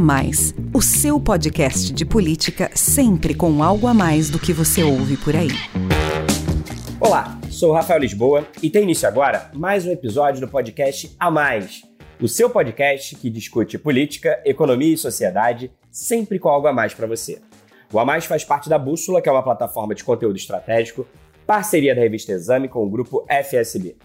Mais, o seu podcast de política sempre com algo a mais do que você ouve por aí. Olá, sou Rafael Lisboa e tem início agora mais um episódio do podcast A Mais, o seu podcast que discute política, economia e sociedade sempre com algo a mais para você. O A Mais faz parte da Bússola, que é uma plataforma de conteúdo estratégico, parceria da revista Exame com o grupo FSB.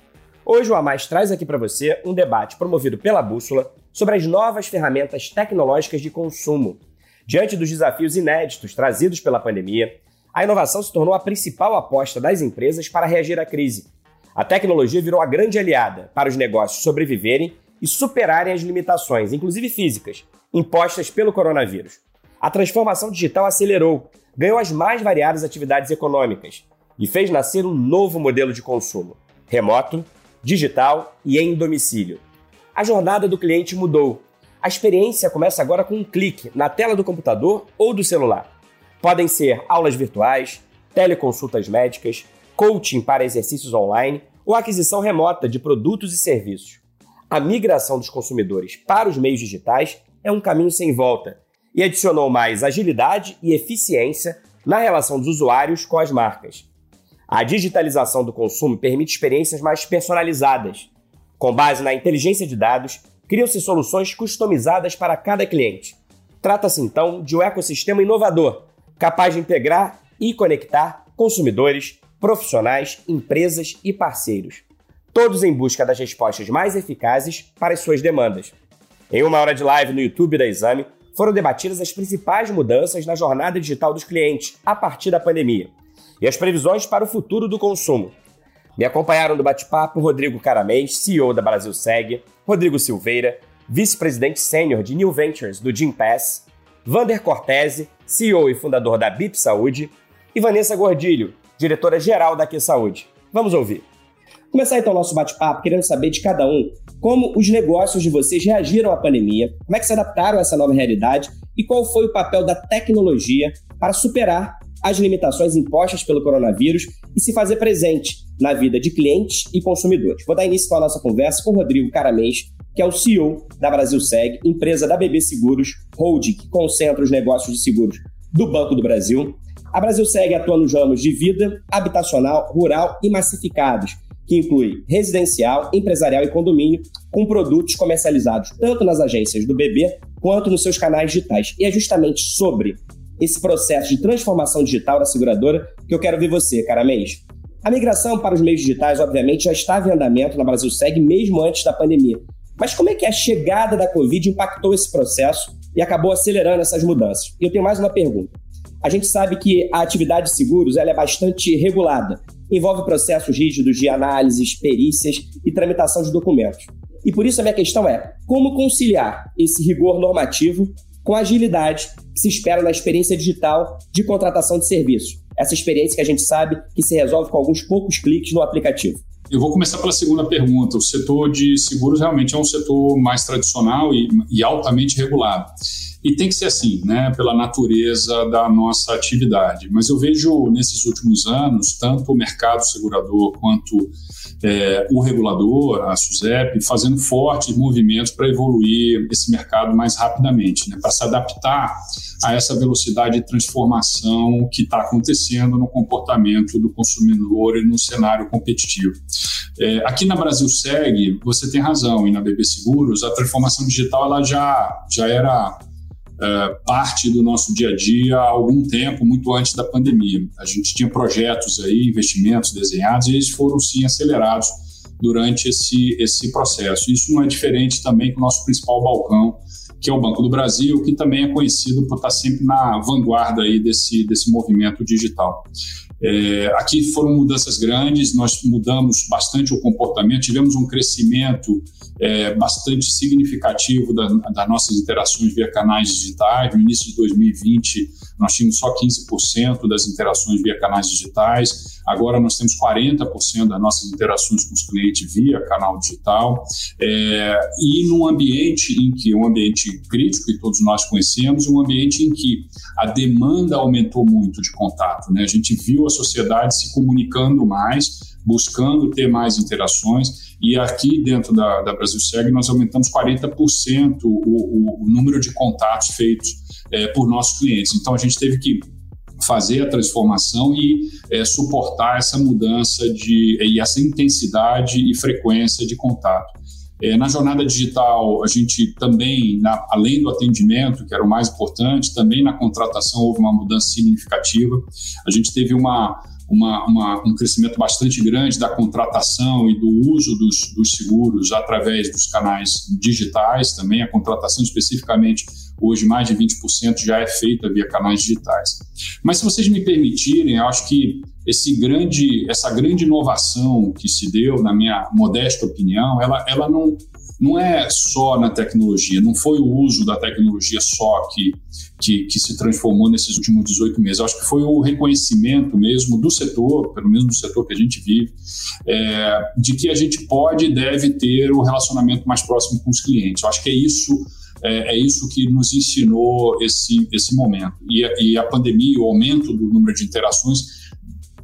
Hoje o A Mais traz aqui para você um debate promovido pela Bússola sobre as novas ferramentas tecnológicas de consumo. Diante dos desafios inéditos trazidos pela pandemia, a inovação se tornou a principal aposta das empresas para reagir à crise. A tecnologia virou a grande aliada para os negócios sobreviverem e superarem as limitações, inclusive físicas, impostas pelo coronavírus. A transformação digital acelerou, ganhou as mais variadas atividades econômicas e fez nascer um novo modelo de consumo: remoto, digital e em domicílio a jornada do cliente mudou. A experiência começa agora com um clique na tela do computador ou do celular. Podem ser aulas virtuais, teleconsultas médicas, coaching para exercícios online ou aquisição remota de produtos e serviços. A migração dos consumidores para os meios digitais é um caminho sem volta e adicionou mais agilidade e eficiência na relação dos usuários com as marcas. A digitalização do consumo permite experiências mais personalizadas, com base na inteligência de dados, criam-se soluções customizadas para cada cliente. Trata-se então de um ecossistema inovador, capaz de integrar e conectar consumidores, profissionais, empresas e parceiros, todos em busca das respostas mais eficazes para as suas demandas. Em uma hora de live no YouTube da Exame, foram debatidas as principais mudanças na jornada digital dos clientes a partir da pandemia e as previsões para o futuro do consumo, me acompanharam do bate-papo Rodrigo Caramês, CEO da Brasil Seg, Rodrigo Silveira, vice-presidente sênior de New Ventures do Jim Pass, Vander Cortese, CEO e fundador da BIP Saúde, e Vanessa Gordilho, diretora-geral da Q Saúde. Vamos ouvir. Começar então o nosso bate-papo querendo saber de cada um como os negócios de vocês reagiram à pandemia, como é que se adaptaram a essa nova realidade e qual foi o papel da tecnologia para superar as limitações impostas pelo coronavírus e se fazer presente na vida de clientes e consumidores. Vou dar início à nossa conversa com Rodrigo Caramês, que é o CEO da Brasil Seg, empresa da BB Seguros, holding que concentra os negócios de seguros do Banco do Brasil. A Brasil Seg atua nos ramos de vida, habitacional, rural e massificados, que inclui residencial, empresarial e condomínio, com produtos comercializados tanto nas agências do BB quanto nos seus canais digitais. E é justamente sobre esse processo de transformação digital da seguradora que eu quero ver você, Caramês. A migração para os meios digitais, obviamente, já estava em andamento na Brasil Segue mesmo antes da pandemia. Mas como é que a chegada da Covid impactou esse processo e acabou acelerando essas mudanças? E eu tenho mais uma pergunta. A gente sabe que a atividade de seguros ela é bastante regulada, envolve processos rígidos de análises, perícias e tramitação de documentos. E por isso a minha questão é: como conciliar esse rigor normativo com a agilidade que se espera na experiência digital de contratação de serviços. Essa experiência que a gente sabe que se resolve com alguns poucos cliques no aplicativo. Eu vou começar pela segunda pergunta. O setor de seguros realmente é um setor mais tradicional e, e altamente regulado. E tem que ser assim, né, pela natureza da nossa atividade. Mas eu vejo nesses últimos anos, tanto o mercado segurador quanto é, o regulador, a SUSEP, fazendo fortes movimentos para evoluir esse mercado mais rapidamente, né, para se adaptar a essa velocidade de transformação que está acontecendo no comportamento do consumidor e no cenário competitivo. É, aqui na Brasil Segue, você tem razão, e na BB Seguros, a transformação digital ela já, já era é, parte do nosso dia a dia há algum tempo, muito antes da pandemia. A gente tinha projetos aí, investimentos desenhados, e eles foram sim acelerados durante esse, esse processo. Isso não é diferente também com o nosso principal balcão, que é o Banco do Brasil, que também é conhecido por estar sempre na vanguarda aí desse, desse movimento digital. É, aqui foram mudanças grandes, nós mudamos bastante o comportamento, tivemos um crescimento é, bastante significativo da, das nossas interações via canais digitais. No início de 2020, nós tínhamos só 15% das interações via canais digitais. Agora nós temos 40% das nossas interações com os clientes via canal digital. É, e num ambiente em que, um ambiente crítico, que todos nós conhecemos, um ambiente em que a demanda aumentou muito de contato. Né? A gente viu a sociedade se comunicando mais, buscando ter mais interações. E aqui dentro da, da Brasil Seg nós aumentamos 40% o, o, o, número de contatos feitos é, por nossos clientes. Então a gente teve que fazer a transformação e é, suportar essa mudança de, e essa intensidade e frequência de contato. É, na jornada digital, a gente também, na, além do atendimento, que era o mais importante, também na contratação houve uma mudança significativa. A gente teve uma, uma, uma, um crescimento bastante grande da contratação e do uso dos, dos seguros através dos canais digitais também. A contratação, especificamente, hoje mais de 20% já é feita via canais digitais. Mas se vocês me permitirem, acho que esse grande, essa grande inovação que se deu, na minha modesta opinião, ela, ela não, não é só na tecnologia, não foi o uso da tecnologia só que, que, que, se transformou nesses últimos 18 meses. Eu acho que foi o reconhecimento mesmo do setor, pelo menos do setor que a gente vive, é, de que a gente pode e deve ter o um relacionamento mais próximo com os clientes. Eu acho que é isso. É, é isso que nos ensinou esse, esse momento. E, e a pandemia, o aumento do número de interações,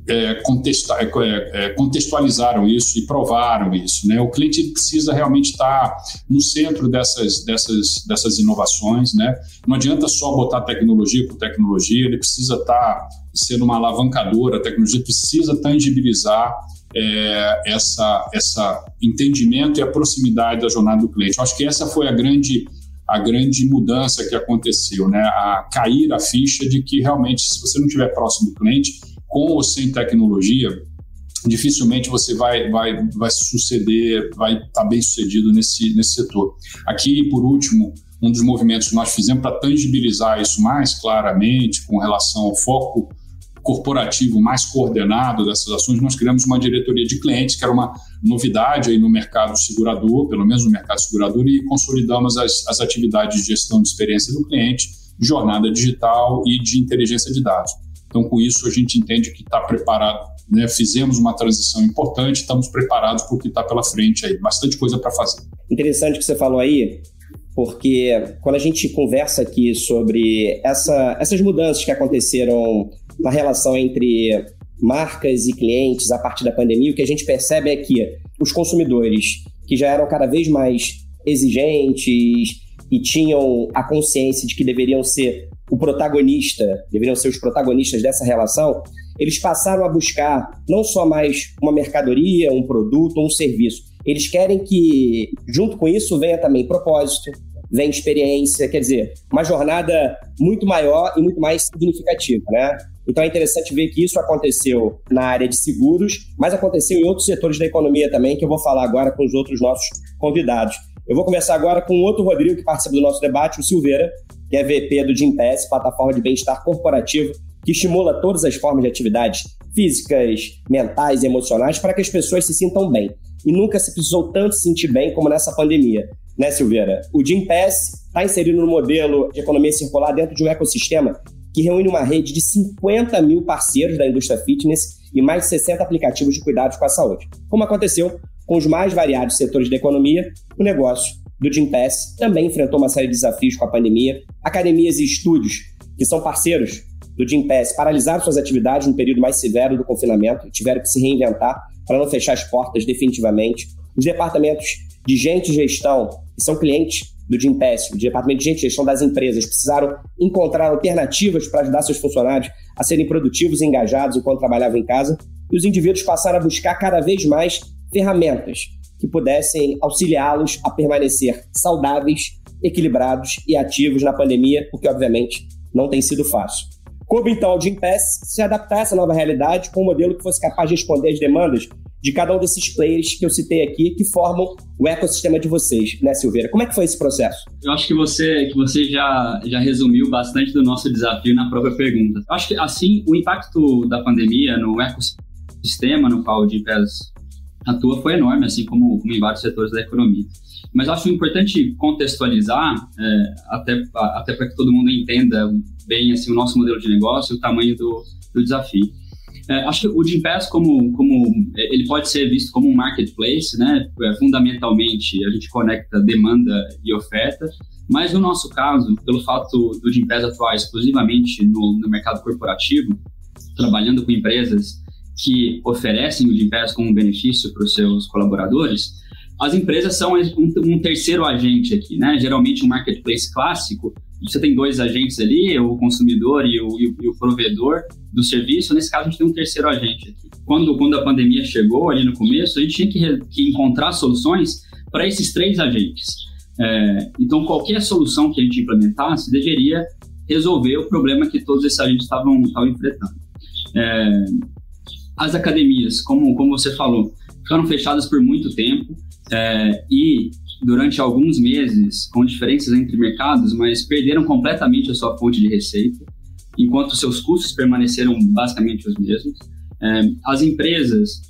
é, é, é, é, contextualizaram isso e provaram isso. Né? O cliente precisa realmente estar no centro dessas, dessas, dessas inovações. Né? Não adianta só botar tecnologia por tecnologia, ele precisa estar sendo uma alavancadora, a tecnologia precisa tangibilizar é, essa, essa entendimento e a proximidade da jornada do cliente. Eu acho que essa foi a grande a grande mudança que aconteceu, né? A cair a ficha de que realmente, se você não estiver próximo do cliente, com ou sem tecnologia, dificilmente você vai, vai, vai suceder, vai estar tá bem sucedido nesse, nesse setor. Aqui, por último, um dos movimentos que nós fizemos para tangibilizar isso mais claramente com relação ao foco corporativo mais coordenado dessas ações, nós criamos uma diretoria de clientes, que era uma novidade aí no mercado segurador, pelo menos no mercado segurador, e consolidamos as, as atividades de gestão de experiência do cliente, jornada digital e de inteligência de dados. Então, com isso, a gente entende que está preparado, né? fizemos uma transição importante, estamos preparados para o que está pela frente aí, bastante coisa para fazer. Interessante que você falou aí, porque quando a gente conversa aqui sobre essa, essas mudanças que aconteceram na relação entre marcas e clientes a partir da pandemia, o que a gente percebe é que os consumidores que já eram cada vez mais exigentes e tinham a consciência de que deveriam ser o protagonista, deveriam ser os protagonistas dessa relação, eles passaram a buscar não só mais uma mercadoria, um produto, um serviço. Eles querem que, junto com isso, venha também propósito, venha experiência, quer dizer, uma jornada muito maior e muito mais significativa, né? Então é interessante ver que isso aconteceu na área de seguros, mas aconteceu em outros setores da economia também, que eu vou falar agora com os outros nossos convidados. Eu vou começar agora com outro Rodrigo que participa do nosso debate, o Silveira, que é VP do Gimpass, plataforma de bem-estar corporativo, que estimula todas as formas de atividades físicas, mentais e emocionais para que as pessoas se sintam bem. E nunca se precisou tanto se sentir bem como nessa pandemia, né, Silveira? O Gimpass está inserido no modelo de economia circular dentro de um ecossistema que reúne uma rede de 50 mil parceiros da indústria fitness e mais de 60 aplicativos de cuidados com a saúde. Como aconteceu com os mais variados setores da economia, o negócio do Gympass também enfrentou uma série de desafios com a pandemia. Academias e estúdios, que são parceiros do Gympass, paralisaram suas atividades no período mais severo do confinamento e tiveram que se reinventar para não fechar as portas definitivamente. Os departamentos de gente e gestão, que são clientes do Gympass, o departamento de gente e gestão das empresas, precisaram encontrar alternativas para ajudar seus funcionários a serem produtivos e engajados enquanto trabalhavam em casa. E os indivíduos passaram a buscar cada vez mais ferramentas que pudessem auxiliá-los a permanecer saudáveis, equilibrados e ativos na pandemia, o que obviamente não tem sido fácil. Coube então ao Jim Pass se adaptar a essa nova realidade com um modelo que fosse capaz de responder às demandas de cada um desses players que eu citei aqui, que formam o ecossistema de vocês, né, Silveira? Como é que foi esse processo? Eu acho que você, que você já, já resumiu bastante do nosso desafio na própria pergunta. Eu acho que, assim, o impacto da pandemia no ecossistema no qual o Pass atua foi enorme, assim como, como em vários setores da economia. Mas acho importante contextualizar, é, até, até para que todo mundo entenda bem assim, o nosso modelo de negócio e o tamanho do, do desafio. É, acho que o Gimpass, como, como ele pode ser visto como um marketplace, né? É, fundamentalmente, a gente conecta demanda e oferta, mas no nosso caso, pelo fato do Gimpass atuar exclusivamente no, no mercado corporativo, trabalhando com empresas que oferecem o Gimpass como benefício para os seus colaboradores, as empresas são um, terceiro agente aqui, né? Geralmente um marketplace clássico, você tem dois agentes ali, o consumidor e o, e o, e o provedor do serviço. Nesse caso, a gente tem um terceiro agente aqui. Quando, quando a pandemia chegou ali no começo, a gente tinha que, que encontrar soluções para esses três agentes. É, então, qualquer solução que a gente implementasse deveria resolver o problema que todos esses agentes estavam, estavam enfrentando. É, as academias, como, como você falou, ficaram fechadas por muito tempo é, e durante alguns meses, com diferenças entre mercados, mas perderam completamente a sua fonte de receita, enquanto seus custos permaneceram basicamente os mesmos. É, as empresas,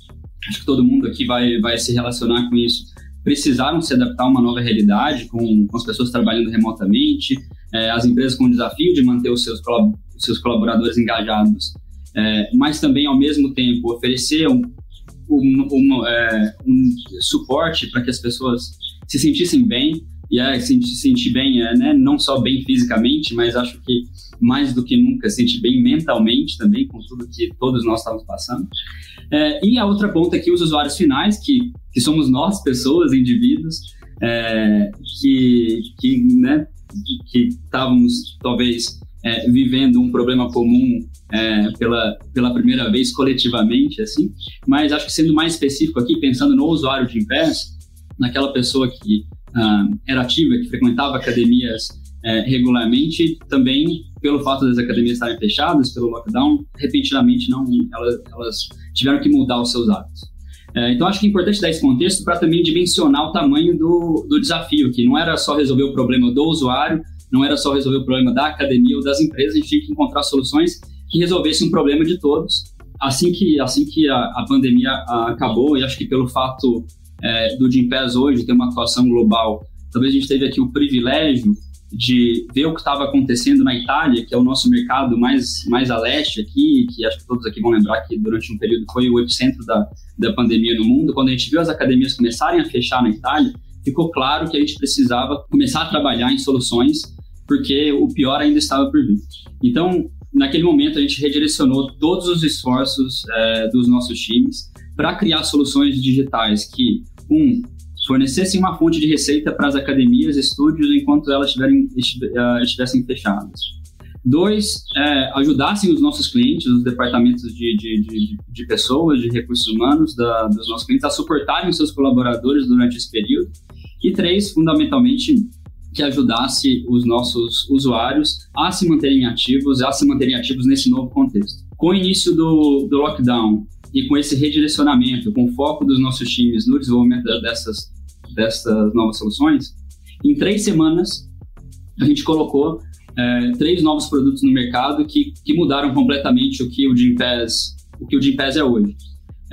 acho que todo mundo aqui vai, vai se relacionar com isso, precisaram se adaptar a uma nova realidade, com, com as pessoas trabalhando remotamente, é, as empresas com o desafio de manter os seus, os seus colaboradores engajados, é, mas também, ao mesmo tempo, oferecer um, um, um, é, um suporte para que as pessoas se sentissem bem, e é, se sentir bem, é, né, não só bem fisicamente, mas acho que mais do que nunca, se sentir bem mentalmente também, com tudo que todos nós estamos passando. É, e a outra ponta aqui, os usuários finais, que, que somos nós, pessoas, indivíduos, é, que, que, né, que estávamos talvez é, vivendo um problema comum é, pela, pela primeira vez coletivamente, assim, mas acho que sendo mais específico aqui, pensando no usuário de Impass, naquela pessoa que ah, era ativa, que frequentava academias é, regularmente, também pelo fato das academias estarem fechadas, pelo lockdown, repentinamente não, elas, elas tiveram que mudar os seus hábitos. É, então, acho que é importante dar esse contexto para também dimensionar o tamanho do, do desafio, que não era só resolver o problema do usuário, não era só resolver o problema da academia ou das empresas, a gente tinha que encontrar soluções que resolvessem um problema de todos. Assim que, assim que a, a pandemia a, acabou, e acho que pelo fato é, do Gimpass hoje ter uma atuação global, talvez a gente teve aqui o privilégio de ver o que estava acontecendo na Itália, que é o nosso mercado mais, mais a leste aqui, que acho que todos aqui vão lembrar que durante um período foi o epicentro da, da pandemia no mundo. Quando a gente viu as academias começarem a fechar na Itália, ficou claro que a gente precisava começar a trabalhar em soluções, porque o pior ainda estava por vir. Então, naquele momento, a gente redirecionou todos os esforços é, dos nossos times para criar soluções digitais que, um, fornecessem uma fonte de receita para as academias estúdios enquanto elas estiverem, eh, estivessem fechadas. Dois, é, ajudassem os nossos clientes, os departamentos de, de, de, de pessoas, de recursos humanos da, dos nossos clientes a suportarem os seus colaboradores durante esse período. E três, fundamentalmente, que ajudasse os nossos usuários a se manterem ativos, a se manterem ativos nesse novo contexto. Com o início do, do lockdown e com esse redirecionamento, com o foco dos nossos times no desenvolvimento dessas, dessas novas soluções, em três semanas a gente colocou é, três novos produtos no mercado que, que mudaram completamente o que o Gympass, o que o Gympass é hoje.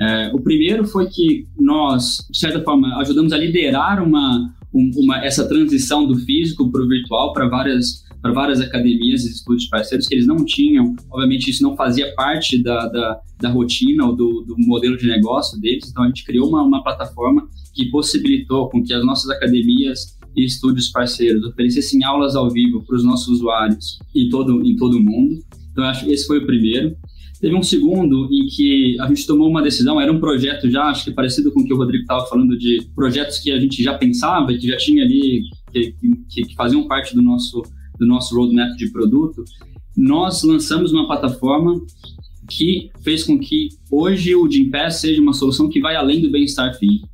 É, o primeiro foi que nós, de certa forma, ajudamos a liderar uma, uma essa transição do físico para o virtual para várias para várias academias e estúdios parceiros que eles não tinham, obviamente isso não fazia parte da, da, da rotina ou do, do, modelo de negócio deles, então a gente criou uma, uma plataforma que possibilitou com que as nossas academias e estúdios parceiros oferecessem aulas ao vivo para os nossos usuários em todo, em todo o mundo. Então, acho que esse foi o primeiro. Teve um segundo em que a gente tomou uma decisão, era um projeto já, acho que parecido com o que o Rodrigo estava falando, de projetos que a gente já pensava, que já tinha ali, que, que, que faziam parte do nosso do nosso roadmap de produto, nós lançamos uma plataforma que fez com que hoje o Gympass seja uma solução que vai além do bem-estar físico.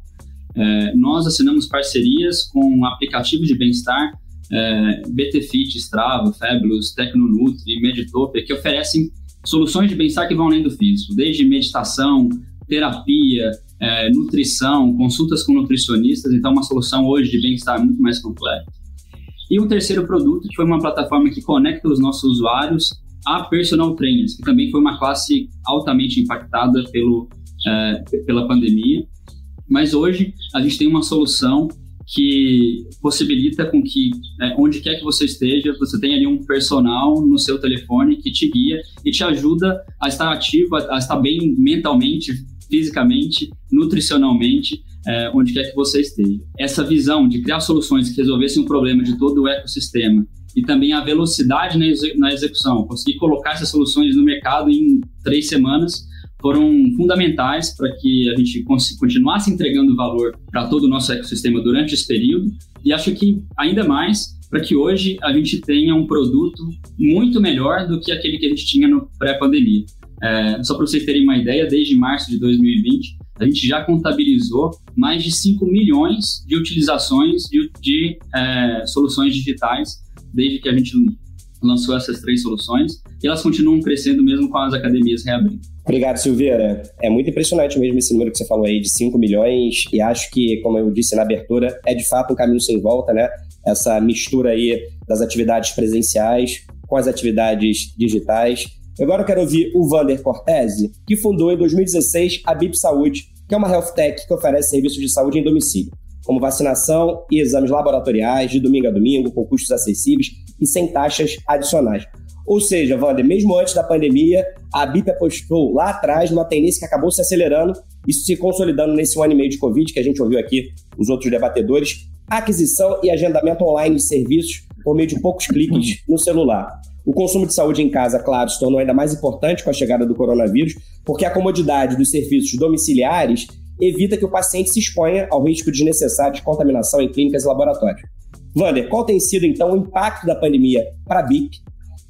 É, nós assinamos parcerias com aplicativos de bem-estar, é, BTFit, Strava, Fabulous, Tecnonutri, Meditopia, que oferecem soluções de bem-estar que vão além do físico, desde meditação, terapia, é, nutrição, consultas com nutricionistas, então uma solução hoje de bem-estar muito mais completa. E o terceiro produto, que foi uma plataforma que conecta os nossos usuários a personal trainers, que também foi uma classe altamente impactada pelo, é, pela pandemia. Mas hoje a gente tem uma solução que possibilita com que, é, onde quer que você esteja, você tenha ali um personal no seu telefone que te guia e te ajuda a estar ativo, a, estar bem mentalmente, fisicamente, nutricionalmente, é, onde quer que você esteja. Essa visão de criar soluções que resolvessem o problema de todo o ecossistema e também a velocidade na, execução, conseguir colocar essas soluções no mercado em três semanas, foram fundamentais para que a gente continuasse entregando valor para todo o nosso ecossistema durante esse período e acho que ainda mais para que hoje a gente tenha um produto muito melhor do que aquele que a gente tinha no pré-pandemia. É, só para vocês terem uma ideia, desde março de 2020, a gente já contabilizou mais de 5 milhões de utilizações de, de é, soluções digitais desde que a gente lançou essas três soluções e elas continuam crescendo mesmo com as academias reabrindo. Obrigado, Silveira. É muito impressionante mesmo esse número que você falou aí de 5 milhões e acho que, como eu disse na abertura, é de fato um caminho sem volta, né? Essa mistura aí das atividades presenciais com as atividades digitais. Agora eu quero ouvir o Vander Cortese, que fundou em 2016 a BIP Saúde, que é uma health tech que oferece serviços de saúde em domicílio, como vacinação e exames laboratoriais de domingo a domingo, com custos acessíveis e sem taxas adicionais. Ou seja, Wander, mesmo antes da pandemia, a BIP apostou lá atrás numa tendência que acabou se acelerando, isso se consolidando nesse um ano e meio de Covid, que a gente ouviu aqui os outros debatedores, aquisição e agendamento online de serviços por meio de poucos cliques no celular. O consumo de saúde em casa, claro, se tornou ainda mais importante com a chegada do coronavírus, porque a comodidade dos serviços domiciliares evita que o paciente se exponha ao risco desnecessário de contaminação em clínicas e laboratórios. Wander, qual tem sido então o impacto da pandemia para a BIP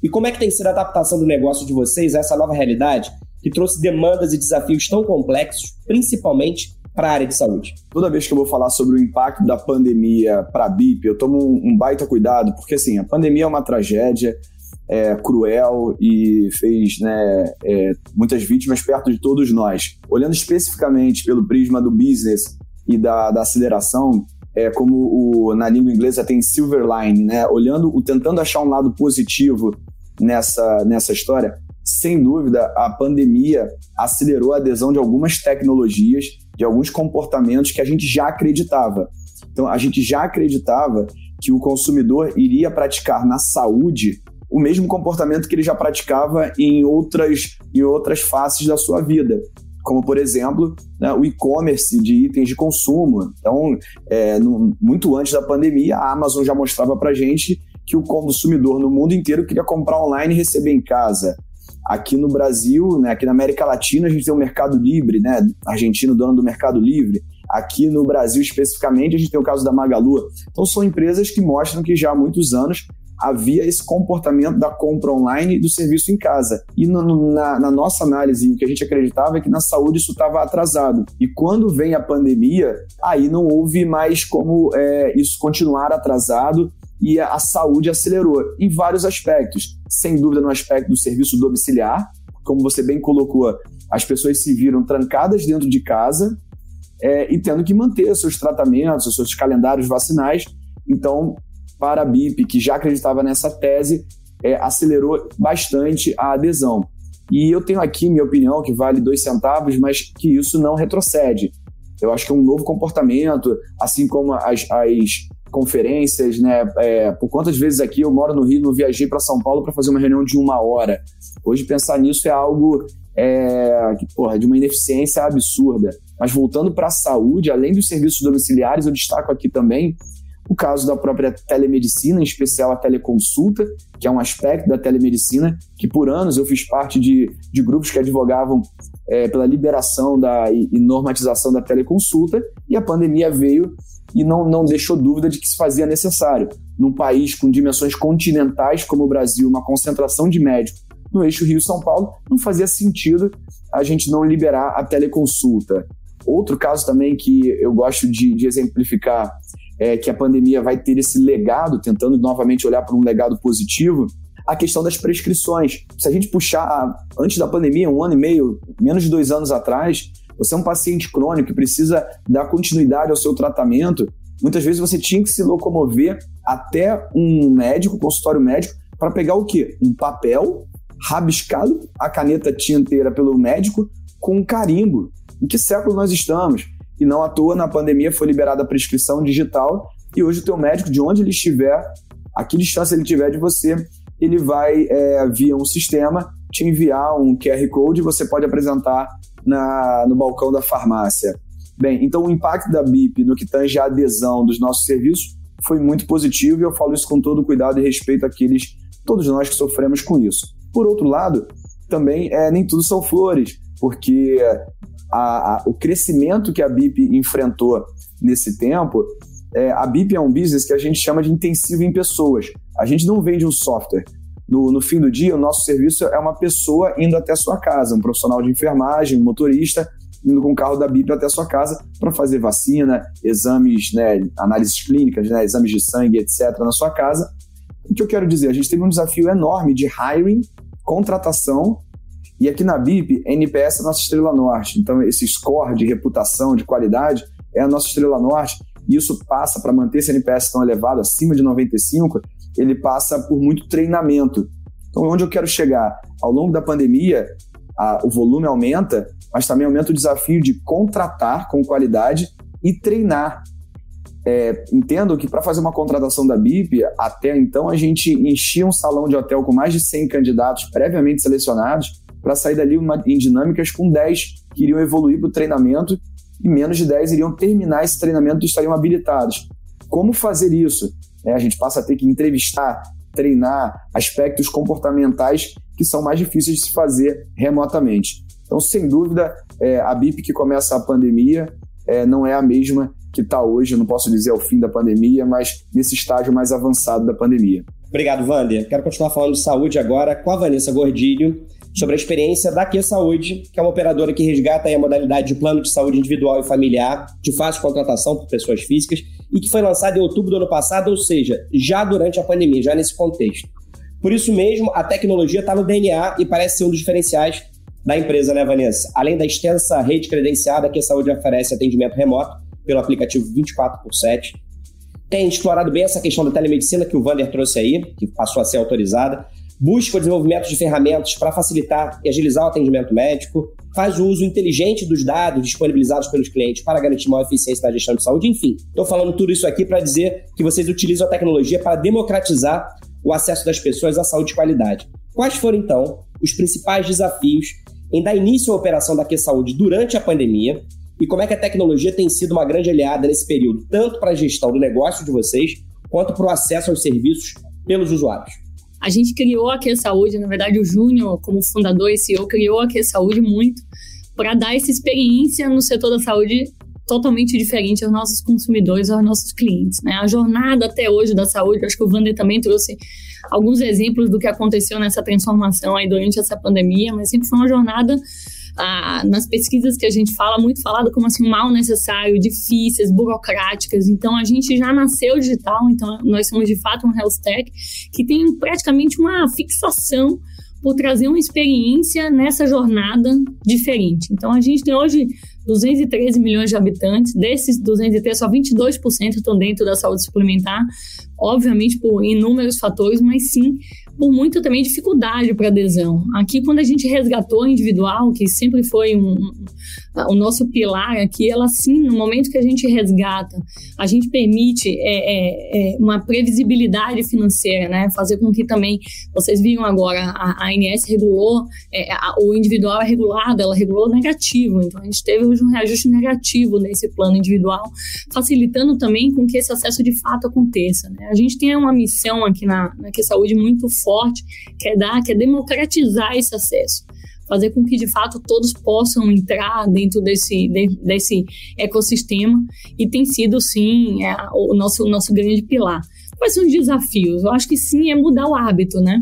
e como é que tem sido a adaptação do negócio de vocês a essa nova realidade que trouxe demandas e desafios tão complexos, principalmente para a área de saúde? Toda vez que eu vou falar sobre o impacto da pandemia para a BIP, eu tomo um, um, baita cuidado, porque assim, a pandemia é uma tragédia é, cruel e fez né, é, muitas vítimas perto de todos nós. Olhando especificamente pelo prisma do business e da, da aceleração, é, como o, na língua inglesa tem silver line, né? Olhando, tentando achar um lado positivo nessa, nessa história, sem dúvida, a pandemia acelerou a adesão de algumas tecnologias, de alguns comportamentos que a gente já acreditava. Então, a gente já acreditava que o consumidor iria praticar na saúde o mesmo comportamento que ele já praticava em outras, em outras faces da sua vida como por exemplo né, o e-commerce de itens de consumo. Então, é, no, muito antes da pandemia, a Amazon já mostrava para gente que o consumidor no mundo inteiro queria comprar online e receber em casa. Aqui no Brasil, né, aqui na América Latina, a gente tem o Mercado Livre, né, argentino dono do Mercado Livre. Aqui no Brasil, especificamente, a gente tem o caso da Magalu. Então, são empresas que mostram que já há muitos anos havia esse comportamento da compra online e do serviço em casa. E no, na, na, nossa análise, o que a gente acreditava é que na saúde isso estava atrasado. E quando vem a pandemia, aí não houve mais como é, isso continuar atrasado e a, a saúde acelerou em vários aspectos. Sem dúvida, no aspecto do serviço domiciliar, como você bem colocou, as pessoas se viram trancadas dentro de casa é, e tendo que manter seus tratamentos, seus calendários vacinais. Então, para a BIP, que já acreditava nessa tese, é, acelerou bastante a adesão. E eu tenho aqui minha opinião, que vale dois centavos, mas que isso não retrocede. Eu acho que é um novo comportamento, assim como as, as conferências, né? É, por quantas vezes aqui eu moro no Rio, não viajei para São Paulo para fazer uma reunião de uma hora. Hoje pensar nisso é algo é, que, porra, de uma ineficiência absurda. Mas voltando para a saúde, além dos serviços domiciliares, eu destaco aqui também o caso da própria telemedicina, em especial a teleconsulta, que é um aspecto da telemedicina, que por anos eu fiz parte de, de grupos que advogavam é, pela liberação da, e, e normatização da teleconsulta, e a pandemia veio e não, não deixou dúvida de que se fazia necessário. Num país com dimensões continentais como o Brasil, uma concentração de médicos no eixo Rio-São Paulo, não fazia sentido a gente não liberar a teleconsulta. Outro caso também que eu gosto de, de exemplificar é, que a pandemia vai ter esse legado, tentando novamente olhar para um legado positivo, a questão das prescrições. Se a gente puxar antes da pandemia, um ano e meio, menos de dois anos atrás, você é um paciente crônico que precisa dar continuidade ao seu tratamento. Muitas vezes você tinha que se locomover até um médico, consultório médico, para pegar o quê? Um papel rabiscado, a caneta tinteira pelo médico, com um carimbo. Em que século nós estamos? E não à toa, na pandemia foi liberada a prescrição digital e hoje o teu médico, de onde ele estiver, a que distância ele estiver de você, ele vai, é, via um sistema, te enviar um QR Code e você pode apresentar na, no balcão da farmácia. Bem, então o impacto da BIP no que tange a adesão dos nossos serviços foi muito positivo e eu falo isso com todo cuidado e respeito àqueles, todos nós que sofremos com isso. Por outro lado, também é, nem tudo são flores. porque a, a, o crescimento que a BIP enfrentou nesse tempo, é, a BIP é um business que a gente chama de intensivo em pessoas. A gente não vende um software. No, no fim do dia, o nosso serviço é uma pessoa indo até a sua casa, um profissional de enfermagem, um motorista, indo com o carro da BIP até a sua casa para fazer vacina, exames, né, análises clínicas, né, exames de sangue, etc., na sua casa. O que eu quero dizer? A gente teve um desafio enorme de hiring, contratação, e aqui na BIP, NPS é a nossa estrela norte. Então, esse score de reputação, de qualidade, é a nossa estrela norte, e isso passa para manter esse NPS tão elevado, acima de 95, ele passa por muito treinamento. Então, onde eu quero chegar? Ao longo da pandemia, a, o volume aumenta, mas também aumenta o desafio de contratar com qualidade e treinar. É, entendo que para fazer uma contratação da BIP, até então a gente enchia um salão de hotel com mais de 100 candidatos previamente selecionados para sair dali uma, em dinâmicas com 10 que iriam evoluir para o treinamento e menos de 10 iriam terminar esse treinamento e estariam habilitados. Como fazer isso? É, a gente passa a ter que entrevistar, treinar aspectos comportamentais que são mais difíceis de se fazer remotamente. Então, sem dúvida, é, a BIP que começa a pandemia é, não é a mesma que está hoje, não posso dizer ao fim da pandemia, mas nesse estágio mais avançado da pandemia. Obrigado, Wander. Quero continuar falando de saúde agora com a Vanessa Gordilho, sobre a experiência da Q Saúde, que é uma operadora que resgata a modalidade de plano de saúde individual e familiar, de fácil contratação por pessoas físicas, e que foi lançada em outubro do ano passado, ou seja, já durante a pandemia, já nesse contexto. Por isso mesmo, a tecnologia está no DNA e parece ser um dos diferenciais da empresa, né, Vanessa? Além da extensa rede credenciada que a saúde oferece atendimento remoto pelo aplicativo 24 por 7, tem explorado bem essa questão da telemedicina que o Vander trouxe aí, que passou a ser autorizada, busca o desenvolvimento de ferramentas para facilitar e agilizar o atendimento médico, faz o uso inteligente dos dados disponibilizados pelos clientes para garantir maior eficiência na gestão de saúde, enfim. Estou falando tudo isso aqui para dizer que vocês utilizam a tecnologia para democratizar o acesso das pessoas à saúde de qualidade. Quais foram, então, os principais desafios em dar início à operação da Q Saúde durante a pandemia e como é que a tecnologia tem sido uma grande aliada nesse período, tanto para a gestão do negócio de vocês, quanto para o acesso aos serviços pelos usuários? A gente criou a Q Saúde, na verdade o Júnior, como fundador e CEO, criou a Q Saúde muito para dar essa experiência no setor da saúde totalmente diferente aos nossos consumidores, aos nossos clientes. Né? A jornada até hoje da saúde, acho que o Wander também trouxe alguns exemplos do que aconteceu nessa transformação aí durante essa pandemia, mas sempre foi uma jornada nas pesquisas que a gente fala, muito falado como assim, mal necessário, difíceis, burocráticas. Então, a gente já nasceu digital, então nós somos de fato um health tech que tem praticamente uma fixação por trazer uma experiência nessa jornada diferente. Então, a gente tem hoje 213 milhões de habitantes, desses 213, só 22% estão dentro da saúde suplementar, obviamente por inúmeros fatores, mas sim por muita também dificuldade para adesão. Aqui, quando a gente resgatou a individual, que sempre foi um, o nosso pilar aqui, ela sim, no momento que a gente resgata, a gente permite é, é, é, uma previsibilidade financeira, né? Fazer com que também, vocês viram agora, a, ANS regulou, é, a, o individual é regulado, ela regulou negativo, então a gente teve um reajuste negativo nesse plano individual, facilitando também com que esse acesso de fato aconteça, né? A gente tem uma missão aqui na, na Que Saúde muito forte, que é dar, que é democratizar esse acesso fazer com que de fato todos possam entrar dentro desse, de, desse ecossistema e tem sido sim é, o nosso, nosso grande pilar. Quais são os desafios? Eu acho que sim é mudar o hábito, né?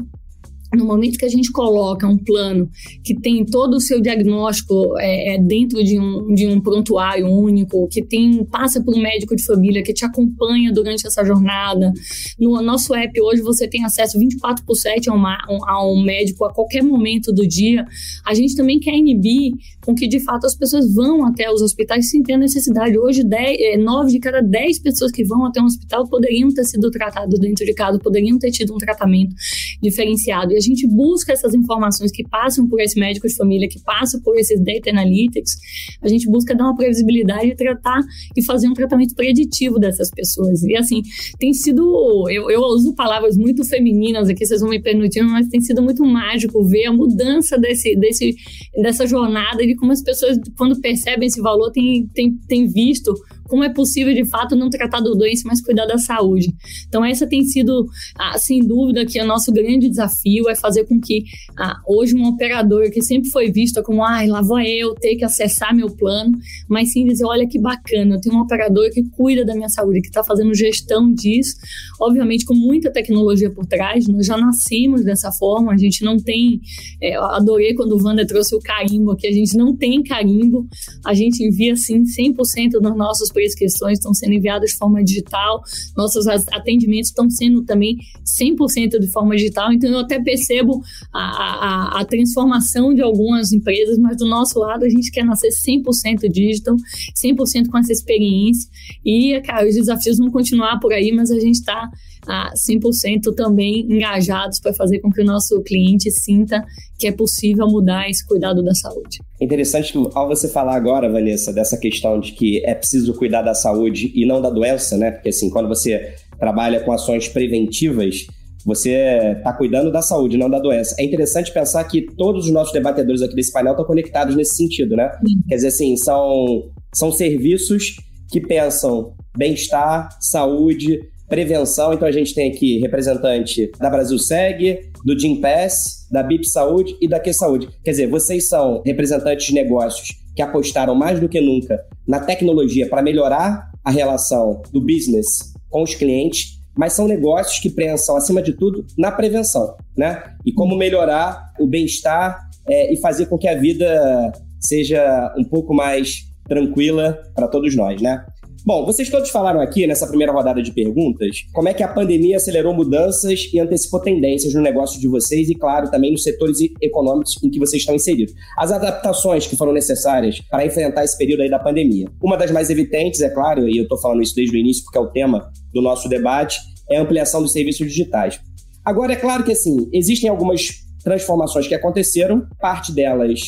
No momento que a gente coloca um plano que tem todo o seu diagnóstico é, é, dentro de um, de um prontuário único, que tem passa por um médico de família que te acompanha durante essa jornada. No nosso app hoje você tem acesso 24 por 7 a, uma, a um médico a qualquer momento do dia. A gente também quer inibir com que de fato as pessoas vão até os hospitais sem ter necessidade. Hoje, 10, 9 é, de cada 10 pessoas que vão até um hospital poderiam ter sido tratadas dentro de casa, poderiam ter tido um tratamento diferenciado. E a gente busca essas informações que passam por esse médico de família, que passam por esses data analytics, a gente busca dar uma previsibilidade e tratar e fazer um tratamento preditivo dessas pessoas. E assim, tem sido, eu, eu uso palavras muito femininas aqui, vocês vão me permitindo, mas tem sido muito mágico ver a mudança desse, desse, dessa jornada de como as pessoas, quando percebem esse valor, têm tem, tem visto como é possível, de fato, não tratar da doença, mas cuidar da saúde. Então, essa tem sido, ah, sem dúvida, que é o nosso grande desafio, é fazer com que ah, hoje um operador que sempre foi visto como, ah, lá vou eu ter que acessar meu plano, mas sim dizer, olha que bacana, eu tenho um operador que cuida da minha saúde, que está fazendo gestão disso, obviamente com muita tecnologia por trás, nós já nascemos dessa forma, a gente não tem, é, adorei quando o Wanda trouxe o carimbo aqui, a gente não tem carimbo, a gente envia sim 100% das nossas prescrições estão sendo enviadas de forma digital, nossos atendimentos estão sendo também 100% de forma digital, então eu até percebo a, a, a transformação de algumas empresas, mas do nosso lado a gente quer nascer 100% digital, 100% com essa experiência. E, cara, os desafios vão continuar por aí, mas a gente está a 100% também engajados para fazer com que o nosso cliente sinta que é possível mudar esse cuidado da saúde. Interessante ao você falar agora, Vanessa, dessa questão de que é preciso cuidar da saúde e não da doença, né? Porque assim, quando você trabalha com ações preventivas, você está cuidando da saúde, não da doença. É interessante pensar que todos os nossos debatedores aqui desse painel estão conectados nesse sentido, né? Sim. Quer dizer assim, são, são serviços que pensam bem-estar, saúde, prevenção. Então a gente tem aqui representante da Brasil Seg, do Jim Pass, da BIP Saúde e da Que Saúde. Quer dizer, vocês são representantes de negócios que apostaram mais do que nunca na tecnologia para melhorar a relação do business com os clientes, mas são negócios que pensam, acima de tudo, na prevenção, né? E como melhorar o bem-estar é, e fazer com que a vida seja um pouco mais tranquila para todos nós, né? Bom, vocês todos falaram aqui nessa primeira rodada de perguntas como é que a pandemia acelerou mudanças e antecipou tendências no negócio de vocês e, claro, também nos setores econômicos em que vocês estão inseridos. As adaptações que foram necessárias para enfrentar esse período aí da pandemia. Uma das mais evidentes, é claro, e eu estou falando isso desde o início porque é o tema do nosso debate, é a ampliação dos serviços digitais. Agora, é claro que, assim, existem algumas transformações que aconteceram, parte delas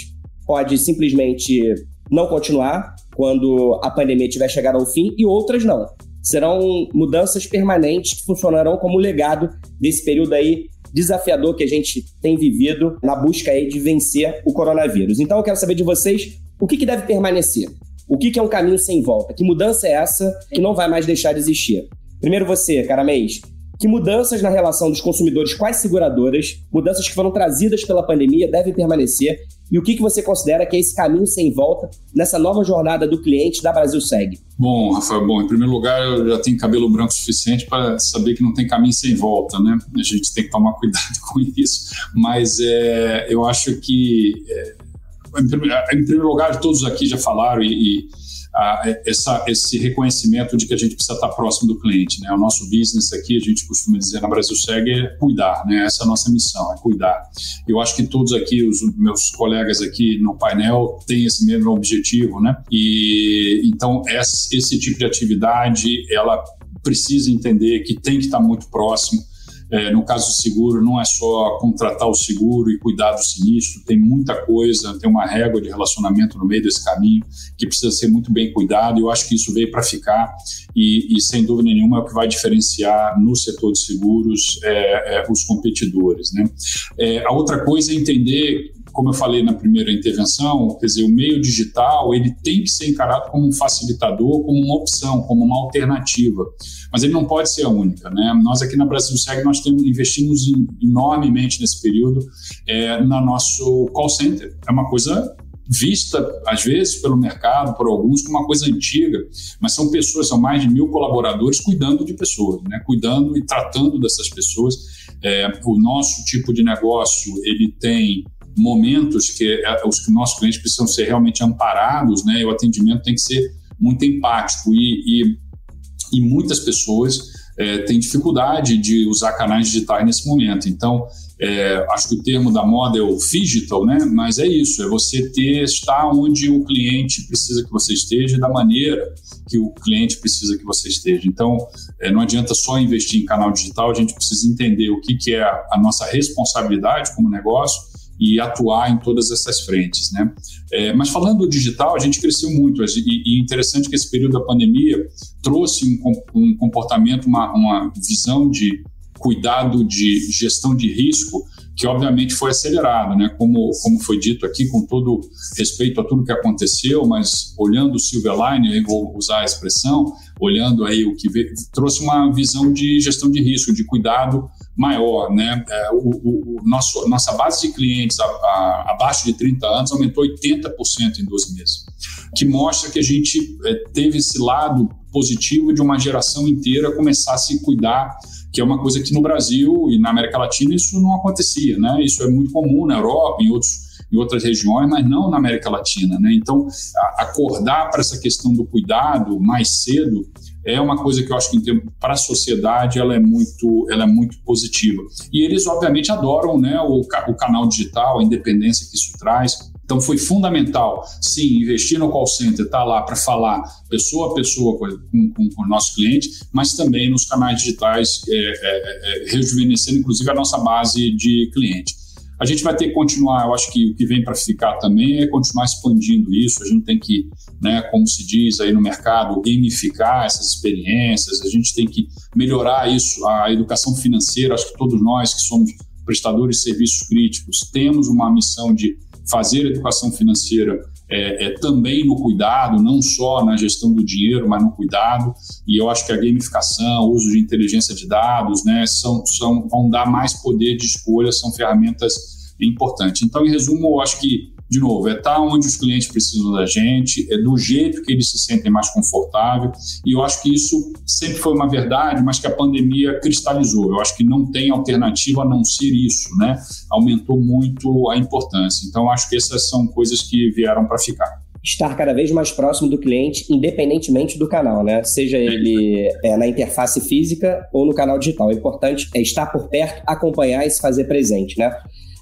pode simplesmente não continuar quando a pandemia tiver chegado ao fim e outras não. Serão mudanças permanentes que funcionarão como legado desse período aí desafiador que a gente tem vivido na busca aí de vencer o coronavírus. Então eu quero saber de vocês o que, que deve permanecer. O que, que é um caminho sem volta? Que mudança é essa que não vai mais deixar de existir? Primeiro você, Caramês, que mudanças na relação dos consumidores com as seguradoras, mudanças que foram trazidas pela pandemia, devem permanecer e o que, que você considera que é esse caminho sem volta nessa nova jornada do cliente da Brasil Segue? Bom, Rafael, bom, em primeiro lugar, eu já tenho cabelo branco suficiente para saber que não tem caminho sem volta, né? A gente tem que tomar cuidado com isso. Mas é, eu acho que, é, em, primeiro, em, primeiro, lugar, todos aqui já falaram e, e essa, esse reconhecimento de que a gente precisa estar próximo do cliente. Né? O nosso business aqui, a gente costuma dizer na Brasil Seg, é cuidar, né? essa é a nossa missão, é cuidar. Eu acho que todos aqui, os meus colegas aqui no painel, têm esse mesmo objetivo, né? E então esse tipo de atividade, ela precisa entender que tem que estar muito próximo é, no caso do seguro, não é só contratar o seguro e cuidar do sinistro, tem muita coisa, tem uma régua de relacionamento no meio desse caminho que precisa ser muito bem cuidado. Eu acho que isso veio para ficar e, e, sem dúvida nenhuma, é o que vai diferenciar no setor de seguros é, é, os competidores. Né? É, a outra coisa é entender como eu falei na primeira intervenção, quer dizer, o meio digital ele tem que ser encarado como um facilitador, como uma opção, como uma alternativa, mas ele não pode ser a única, né? Nós aqui na Brasil Seg nós temos investimos enormemente nesse período é, na nosso call center. É uma coisa vista, às vezes, pelo mercado, por alguns, como uma coisa antiga, mas são pessoas, são mais de mil colaboradores cuidando de pessoas, né? cuidando e tratando dessas pessoas. É, o nosso tipo de negócio, ele tem momentos que é, os nossos clientes precisam ser realmente amparados, né? E o atendimento tem que ser muito empático e, e, e muitas pessoas é, têm dificuldade de usar canais digitais nesse momento. Então, é, acho que o termo da moda é o digital, né? Mas é isso, é você ter estar onde o cliente precisa que você esteja, da maneira que o cliente precisa que você esteja. Então, é, não adianta só investir em canal digital, a gente precisa entender o que, que é a, a nossa responsabilidade como negócio e atuar em todas essas frentes. Né? É, mas falando do digital, a gente cresceu muito e, e interessante que esse período da pandemia trouxe um, um comportamento, uma, uma visão de cuidado de gestão de risco que obviamente foi acelerado, né? Como, como foi dito aqui, com todo respeito a tudo que aconteceu, mas olhando o silver line, eu vou usar a expressão, olhando aí o que veio, trouxe uma visão de gestão de risco, de cuidado maior, né? É, o, o, o, nosso, nossa base de clientes a, a, abaixo de 30 anos aumentou 80% em 12 meses, que mostra que a gente é, teve esse lado positivo de uma geração inteira começar a se cuidar que é uma coisa que no Brasil e na América Latina isso não acontecia, né? Isso é muito comum na Europa, em outros em outras regiões, mas não na América Latina, né? Então, acordar para essa questão do cuidado mais cedo é uma coisa que eu acho que para a sociedade ela é muito ela é muito positiva e eles obviamente adoram né o, o canal digital a independência que isso traz então foi fundamental, sim, investir no call center, estar tá lá para falar pessoa a pessoa com, com, com, o nosso cliente, mas também nos canais digitais, é, é, é, rejuvenescendo inclusive a nossa base de cliente. A gente vai ter que continuar, eu acho que o que vem para ficar também é continuar expandindo isso. A gente tem que, né, como se diz aí no mercado, gamificar essas experiências, a gente tem que melhorar isso, a educação financeira. Acho que todos nós que somos prestadores de serviços críticos temos uma missão de fazer educação financeira é, é, também no cuidado, não só na gestão do dinheiro, mas no cuidado. E eu acho que a gamificação, o uso de inteligência de dados, né, são, são, vão dar mais poder de escolha, são ferramentas importantes. Então, em resumo, eu acho que de novo, é estar tá onde os clientes precisam da gente, é do jeito que eles se sentem mais confortável. E eu acho que isso sempre foi uma verdade, mas que a pandemia cristalizou. Eu acho que não tem alternativa a não ser isso, né? Aumentou muito a importância. Então, acho que essas são coisas que vieram para ficar estar cada vez mais próximo do cliente, independentemente do canal, né? Seja ele é, na interface física ou no canal digital. O importante é estar por perto, acompanhar e se fazer presente, né?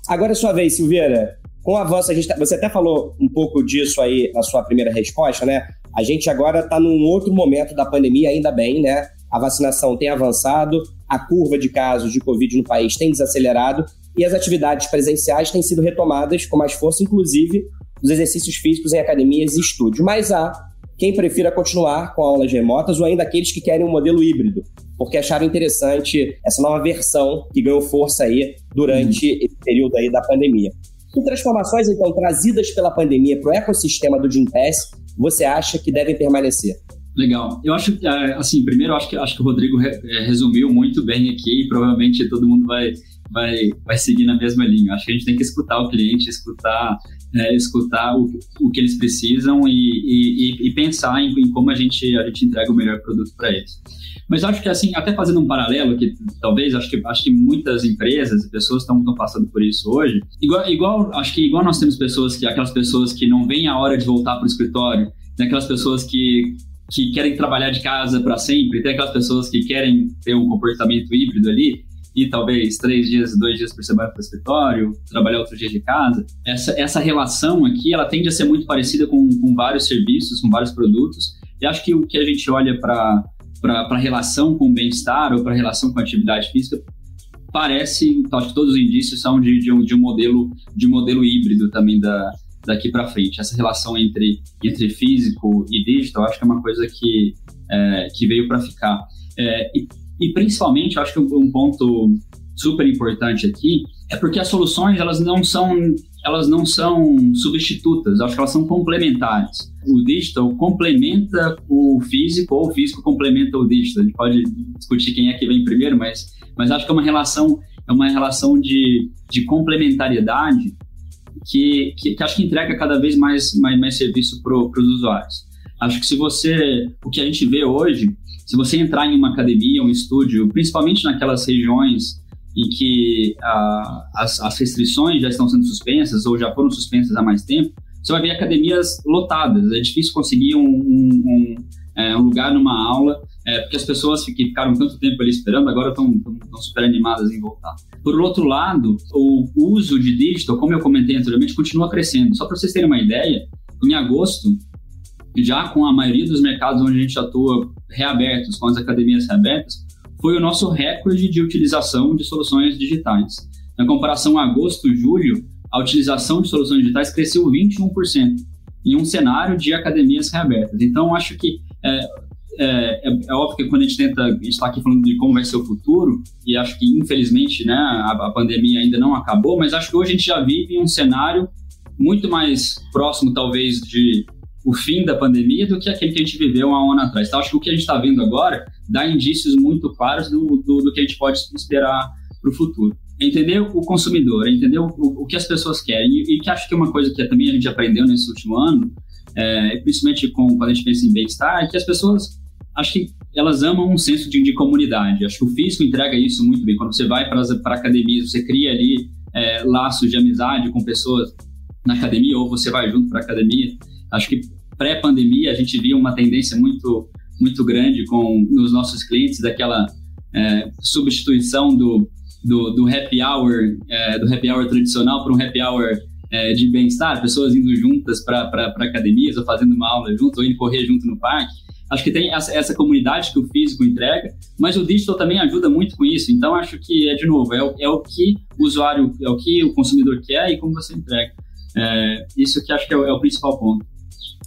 Agora é sua vez, Silveira com a avanço, a gente tá, você até falou um pouco disso aí na sua primeira resposta, né? A gente agora está num outro momento da pandemia, ainda bem, né? A vacinação tem avançado, a curva de casos de Covid no país tem desacelerado e as atividades presenciais têm sido retomadas com mais força, inclusive os exercícios físicos em academias e estúdios. Mas há quem prefira continuar com aulas remotas ou ainda aqueles que querem um modelo híbrido, porque acharam interessante essa nova versão que ganhou força aí durante uhum. esse período aí da pandemia. Que transformações, então, trazidas pela pandemia para o ecossistema do Gimpass você acha que devem permanecer? Legal. Eu acho que, é, assim, primeiro, acho que, acho que o Rodrigo é, resumiu muito bem aqui e provavelmente todo mundo vai, vai, vai seguir na mesma linha. Acho que a gente tem que escutar o cliente, escutar, é, escutar o, o que eles precisam e, e, e pensar em, em, como a gente, a gente entrega o melhor produto para eles. Mas acho que, assim, até fazendo um paralelo, que talvez acho que, acho que muitas empresas e pessoas estão passando por isso hoje. Igual, igual, acho que igual nós temos pessoas que, aquelas pessoas que não veem a hora de voltar para o escritório, tem aquelas pessoas que, que querem trabalhar de casa para sempre, tem aquelas pessoas que querem ter um comportamento híbrido ali, e talvez três dias, dois dias por semana para o escritório, trabalhar outros dias de casa. Essa, essa relação aqui, ela tende a ser muito parecida com, com vários serviços, com vários produtos. E acho que o que a gente olha para para a relação com o bem-estar ou para a relação com a atividade física, parece, acho que todos os indícios são de, de, um, de um modelo de um modelo híbrido também da, daqui para frente. Essa relação entre, entre físico e digital, acho que é uma coisa que, é, que veio para ficar. É, e, e, principalmente, acho que um, um ponto super importante aqui é porque as soluções elas não são elas não são substitutas, acho que elas são complementares. O digital complementa o físico ou o físico complementa o digital. A gente pode discutir quem é que vem primeiro, mas, mas acho que é uma relação é uma relação de, de complementariedade que, que, que acho que entrega cada vez mais, mais, mais serviço para os usuários. Acho que se você, o que a gente vê hoje, se você entrar em uma academia, um estúdio, principalmente naquelas regiões em que as, as, restrições já estão sendo suspensas ou já foram suspensas há mais tempo, você vai ver academias lotadas. É difícil conseguir um, um, um, é, um lugar numa aula, é, porque as pessoas que ficaram tanto tempo ali esperando agora estão super animadas em voltar. Por outro lado, o uso de digital, como eu comentei anteriormente, continua crescendo. Só para vocês terem uma ideia, em agosto, já com a maioria dos mercados onde a gente atua reabertos, com as academias reabertas, foi o nosso recorde de utilização de soluções digitais. Na comparação agosto julho, a utilização de soluções digitais cresceu 21% em um cenário de academias reabertas. Então, acho que é, é, é, é, óbvio que quando a gente tenta, a gente está aqui falando de como vai ser o futuro, e acho que infelizmente né, a, a, pandemia ainda não acabou, mas acho que hoje a gente já vive um cenário muito mais próximo, talvez, de o fim da pandemia do que aquele que a gente viveu há um ano atrás. Então, acho que o que a gente está vendo agora dá indícios muito claros do, do, do que a gente pode esperar para o futuro. Entender o consumidor, entender o, o, que as pessoas querem. E, e, que acho que é uma coisa que também a gente aprendeu nesse último ano, é, principalmente com, quando a gente pensa em bem-estar, é que as pessoas, acho que elas amam um senso de, de, comunidade. Acho que o físico entrega isso muito bem. Quando você vai para a academia, você cria ali é, laços de amizade com pessoas na academia, ou você vai junto para a academia. Acho que pré-pandemia a gente via uma tendência muito muito grande com nos nossos clientes daquela é, substituição do, do, do, happy hour é, do happy hour tradicional para um happy hour é, de bem-estar, pessoas indo juntas para academias ou fazendo uma aula junto ou indo correr junto no parque. Acho que tem essa, essa, comunidade que o físico entrega, mas o digital também ajuda muito com isso. Então acho que é de novo é é o que o usuário, é o que o consumidor quer e como você entrega. É, isso que acho que é o, é o principal ponto.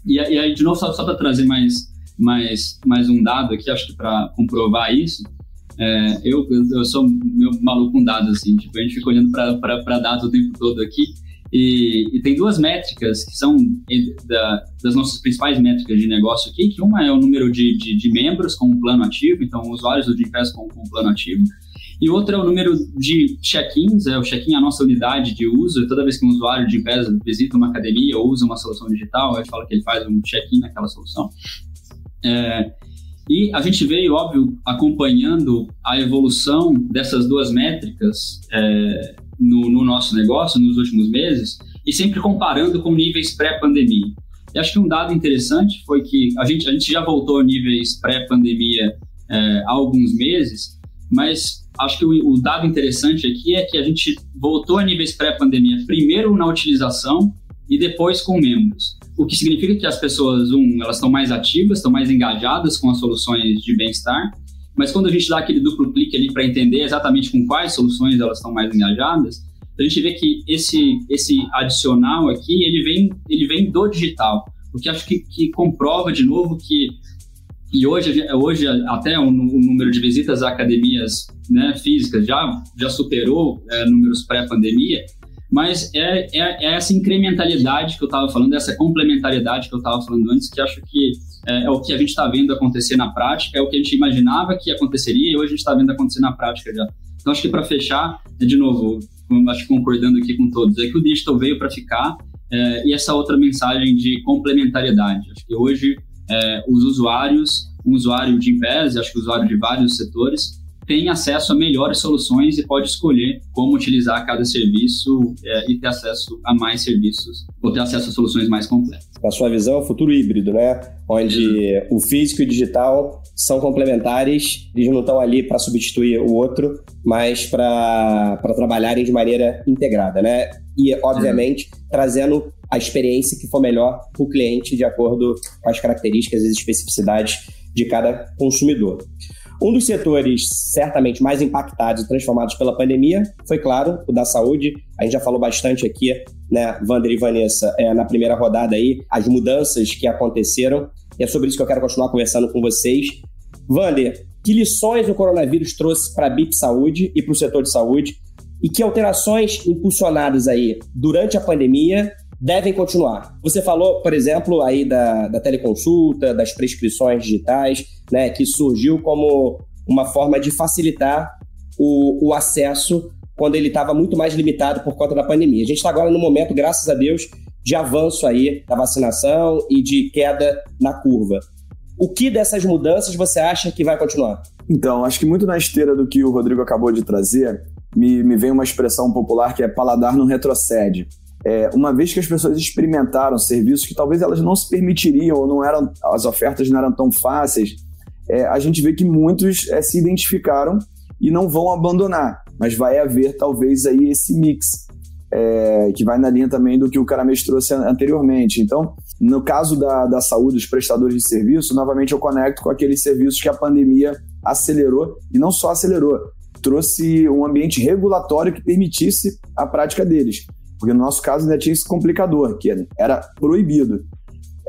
E, e aí, de novo, só, só para trazer mais, mais, mais um dado aqui, acho que para comprovar isso, é, eu, eu sou meu maluco com dados, assim, tipo, a gente fica olhando para dados o tempo todo aqui, e, e, tem duas métricas que são da, das nossas principais métricas de negócio aqui, que uma é o número de, de, de membros com plano ativo, então usuários do Gympass com, com plano ativo, e outra é o número de check-ins, é o check-in a nossa unidade de uso. Toda vez que um usuário de empresa visita uma academia ou usa uma solução digital, a gente fala que ele faz um check-in naquela solução. É, e a gente veio, óbvio, acompanhando a evolução dessas duas métricas é, no, no, nosso negócio nos últimos meses e sempre comparando com níveis pré-pandemia. E acho que um dado interessante foi que a gente, a gente já voltou a níveis pré-pandemia é, há alguns meses, mas acho que o, o, dado interessante aqui é que a gente voltou a níveis pré-pandemia, primeiro na utilização e depois com membros. O que significa que as pessoas, um, elas estão mais ativas, estão mais engajadas com as soluções de bem-estar, mas quando a gente dá aquele duplo clique ali para entender exatamente com quais soluções elas estão mais engajadas, a gente vê que esse, esse adicional aqui, ele vem, ele vem do digital, o que acho que, que comprova de novo que e hoje, hoje até o, número de visitas a academias né, físicas já, já superou é, números pré-pandemia, mas é, é, é, essa incrementalidade que eu estava falando, essa complementariedade que eu estava falando antes, que acho que é, é o que a gente está vendo acontecer na prática, é o que a gente imaginava que aconteceria e hoje a gente está vendo acontecer na prática já. Então, acho que para fechar, é, de novo, acho que concordando aqui com todos, é que o digital veio para ficar é, e essa outra mensagem de complementariedade. Acho que hoje é, os usuários, um usuário de Invés, acho que usuário de vários setores, tem acesso a melhores soluções e pode escolher como utilizar cada serviço é, e ter acesso a mais serviços, ou ter acesso a soluções mais completas. Na sua visão, futuro híbrido, né? Onde o físico e o digital são complementares, eles não estão ali para substituir o outro, mas para trabalharem de maneira integrada, né? E, obviamente, uhum. trazendo a experiência que for melhor para o cliente de acordo com as características e especificidades de cada consumidor. Um dos setores certamente mais impactados e transformados pela pandemia foi, claro, o da saúde. A gente já falou bastante aqui, né, Wander e Vanessa, é, na primeira rodada aí, as mudanças que aconteceram. E é sobre isso que eu quero continuar conversando com vocês. Vander, que lições o coronavírus trouxe para a BIP Saúde e para o setor de saúde? E que alterações impulsionadas aí durante a pandemia devem continuar. Você falou, por exemplo, aí da, da teleconsulta, das prescrições digitais, né, que surgiu como uma forma de facilitar o, o acesso quando ele estava muito mais limitado por conta da pandemia. A gente está agora no momento, graças a Deus, de avanço aí da vacinação e de queda na curva. O que dessas mudanças você acha que vai continuar? Então, acho que muito na esteira do que o Rodrigo acabou de trazer, me, me vem uma expressão popular que é paladar não retrocede é, uma vez que as pessoas experimentaram serviços que talvez elas não se permitiriam ou não eram as ofertas não eram tão fáceis, é, a gente vê que muitos é, se identificaram e não vão abandonar, mas vai haver talvez aí esse mix é, que vai na linha também do que o Caramês trouxe anteriormente. Então, no caso da, da saúde, dos prestadores de serviço, novamente eu conecto com aqueles serviços que a pandemia acelerou e não só acelerou, trouxe um ambiente regulatório que permitisse a prática deles. Porque no nosso caso ainda tinha esse complicador, que era proibido.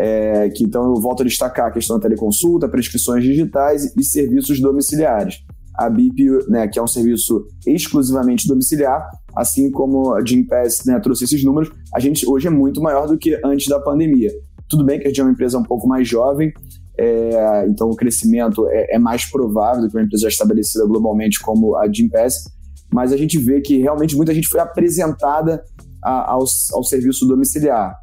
É, que então eu volto a destacar a questão da teleconsulta, prescrições digitais e serviços domiciliares. A BIP, né, que é um serviço exclusivamente domiciliar, assim como a Gimpass né, trouxe esses números, a gente hoje é muito maior do que antes da pandemia. Tudo bem que a gente é uma empresa um pouco mais jovem, é, então o crescimento é, é, mais provável do que uma empresa já estabelecida globalmente como a Gimpass, mas a gente vê que realmente muita gente foi apresentada a, ao, ao serviço domiciliar.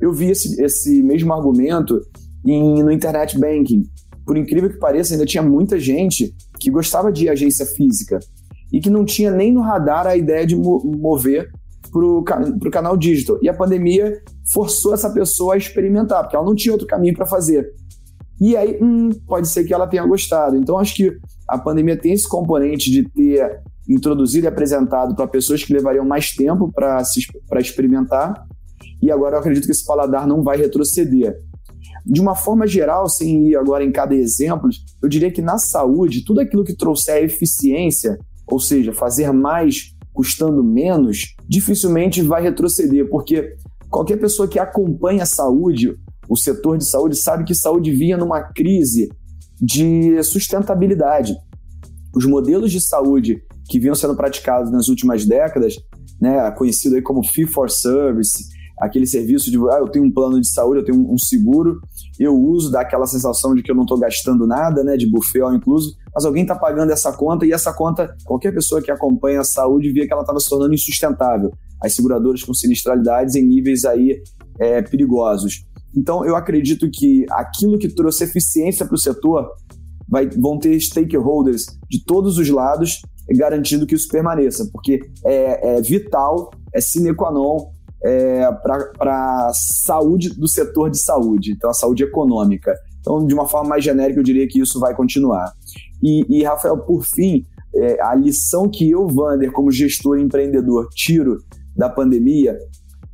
Eu vi esse, esse mesmo argumento em, no internet banking. Por incrível que pareça, ainda tinha muita gente que gostava de agência física e que não tinha nem no radar a ideia de mover para o canal digital. E a pandemia forçou essa pessoa a experimentar, porque ela não tinha outro caminho para fazer. E aí, hum, pode ser que ela tenha gostado. Então, acho que a pandemia tem esse componente de ter introduzido e apresentado para pessoas que levariam mais tempo para experimentar. E agora eu acredito que esse paladar não vai retroceder. De uma forma geral, sem ir agora em cada exemplo, eu diria que na saúde, tudo aquilo que trouxer eficiência, ou seja, fazer mais custando menos, dificilmente vai retroceder, porque qualquer pessoa que acompanha a saúde, o setor de saúde, sabe que saúde vinha numa crise de sustentabilidade. Os modelos de saúde que vinham sendo praticados nas últimas décadas, né, conhecido aí como fee for service, aquele serviço de ah, eu tenho um plano de saúde, eu tenho um seguro, eu uso, dá aquela sensação de que eu não estou gastando nada, né, de buffet all incluso, mas alguém está pagando essa conta e essa conta, qualquer pessoa que acompanha a saúde via que ela estava se tornando insustentável. As seguradoras com sinistralidades em níveis aí é, perigosos. Então, eu acredito que aquilo que trouxe eficiência para o setor vai, vão ter stakeholders de todos os lados garantindo que isso permaneça, porque é, é vital, é sine qua non é, para a saúde do setor de saúde, então a saúde econômica. Então, de uma forma mais genérica, eu diria que isso vai continuar. E, e Rafael, por fim, é, a lição que eu, Vander, como gestor e empreendedor, tiro da pandemia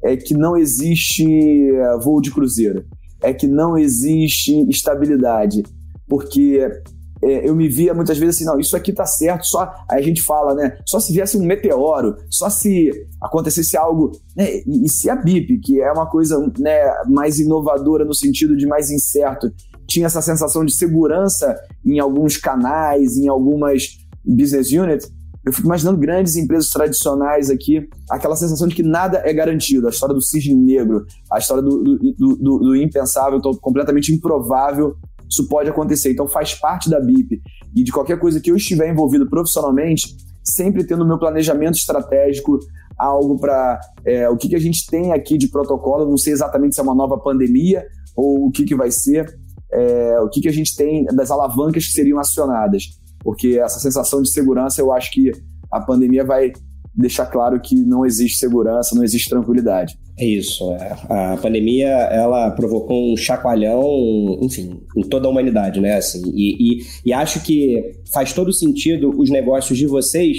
é que não existe é, voo de cruzeiro, é que não existe estabilidade, porque é, eu me via muitas vezes assim, não, isso aqui tá certo, só aí a gente fala, né? Só se viesse um meteoro, só se acontecesse algo, né? E, e se a BIP, que é uma coisa né, mais inovadora no sentido de mais incerto, tinha essa sensação de segurança em alguns canais, em algumas business units, eu fico imaginando grandes empresas tradicionais aqui, aquela sensação de que nada é garantido. A história do cisne negro, a história do, do, do, do impensável, completamente improvável isso pode acontecer. Então faz parte da BIP e de qualquer coisa que eu estiver envolvido profissionalmente, sempre tendo o meu planejamento estratégico, algo para é, o que, que a gente tem aqui de protocolo. Não sei exatamente se é uma nova pandemia ou o que, que vai ser, é, o que, que a gente tem das alavancas que seriam acionadas. Porque essa sensação de segurança, eu acho que a pandemia vai deixar claro que não existe segurança, não existe tranquilidade. É isso. É. A pandemia ela provocou um chacoalhão, enfim, em toda a humanidade, né? Assim, e, e, e acho que faz todo sentido os negócios de vocês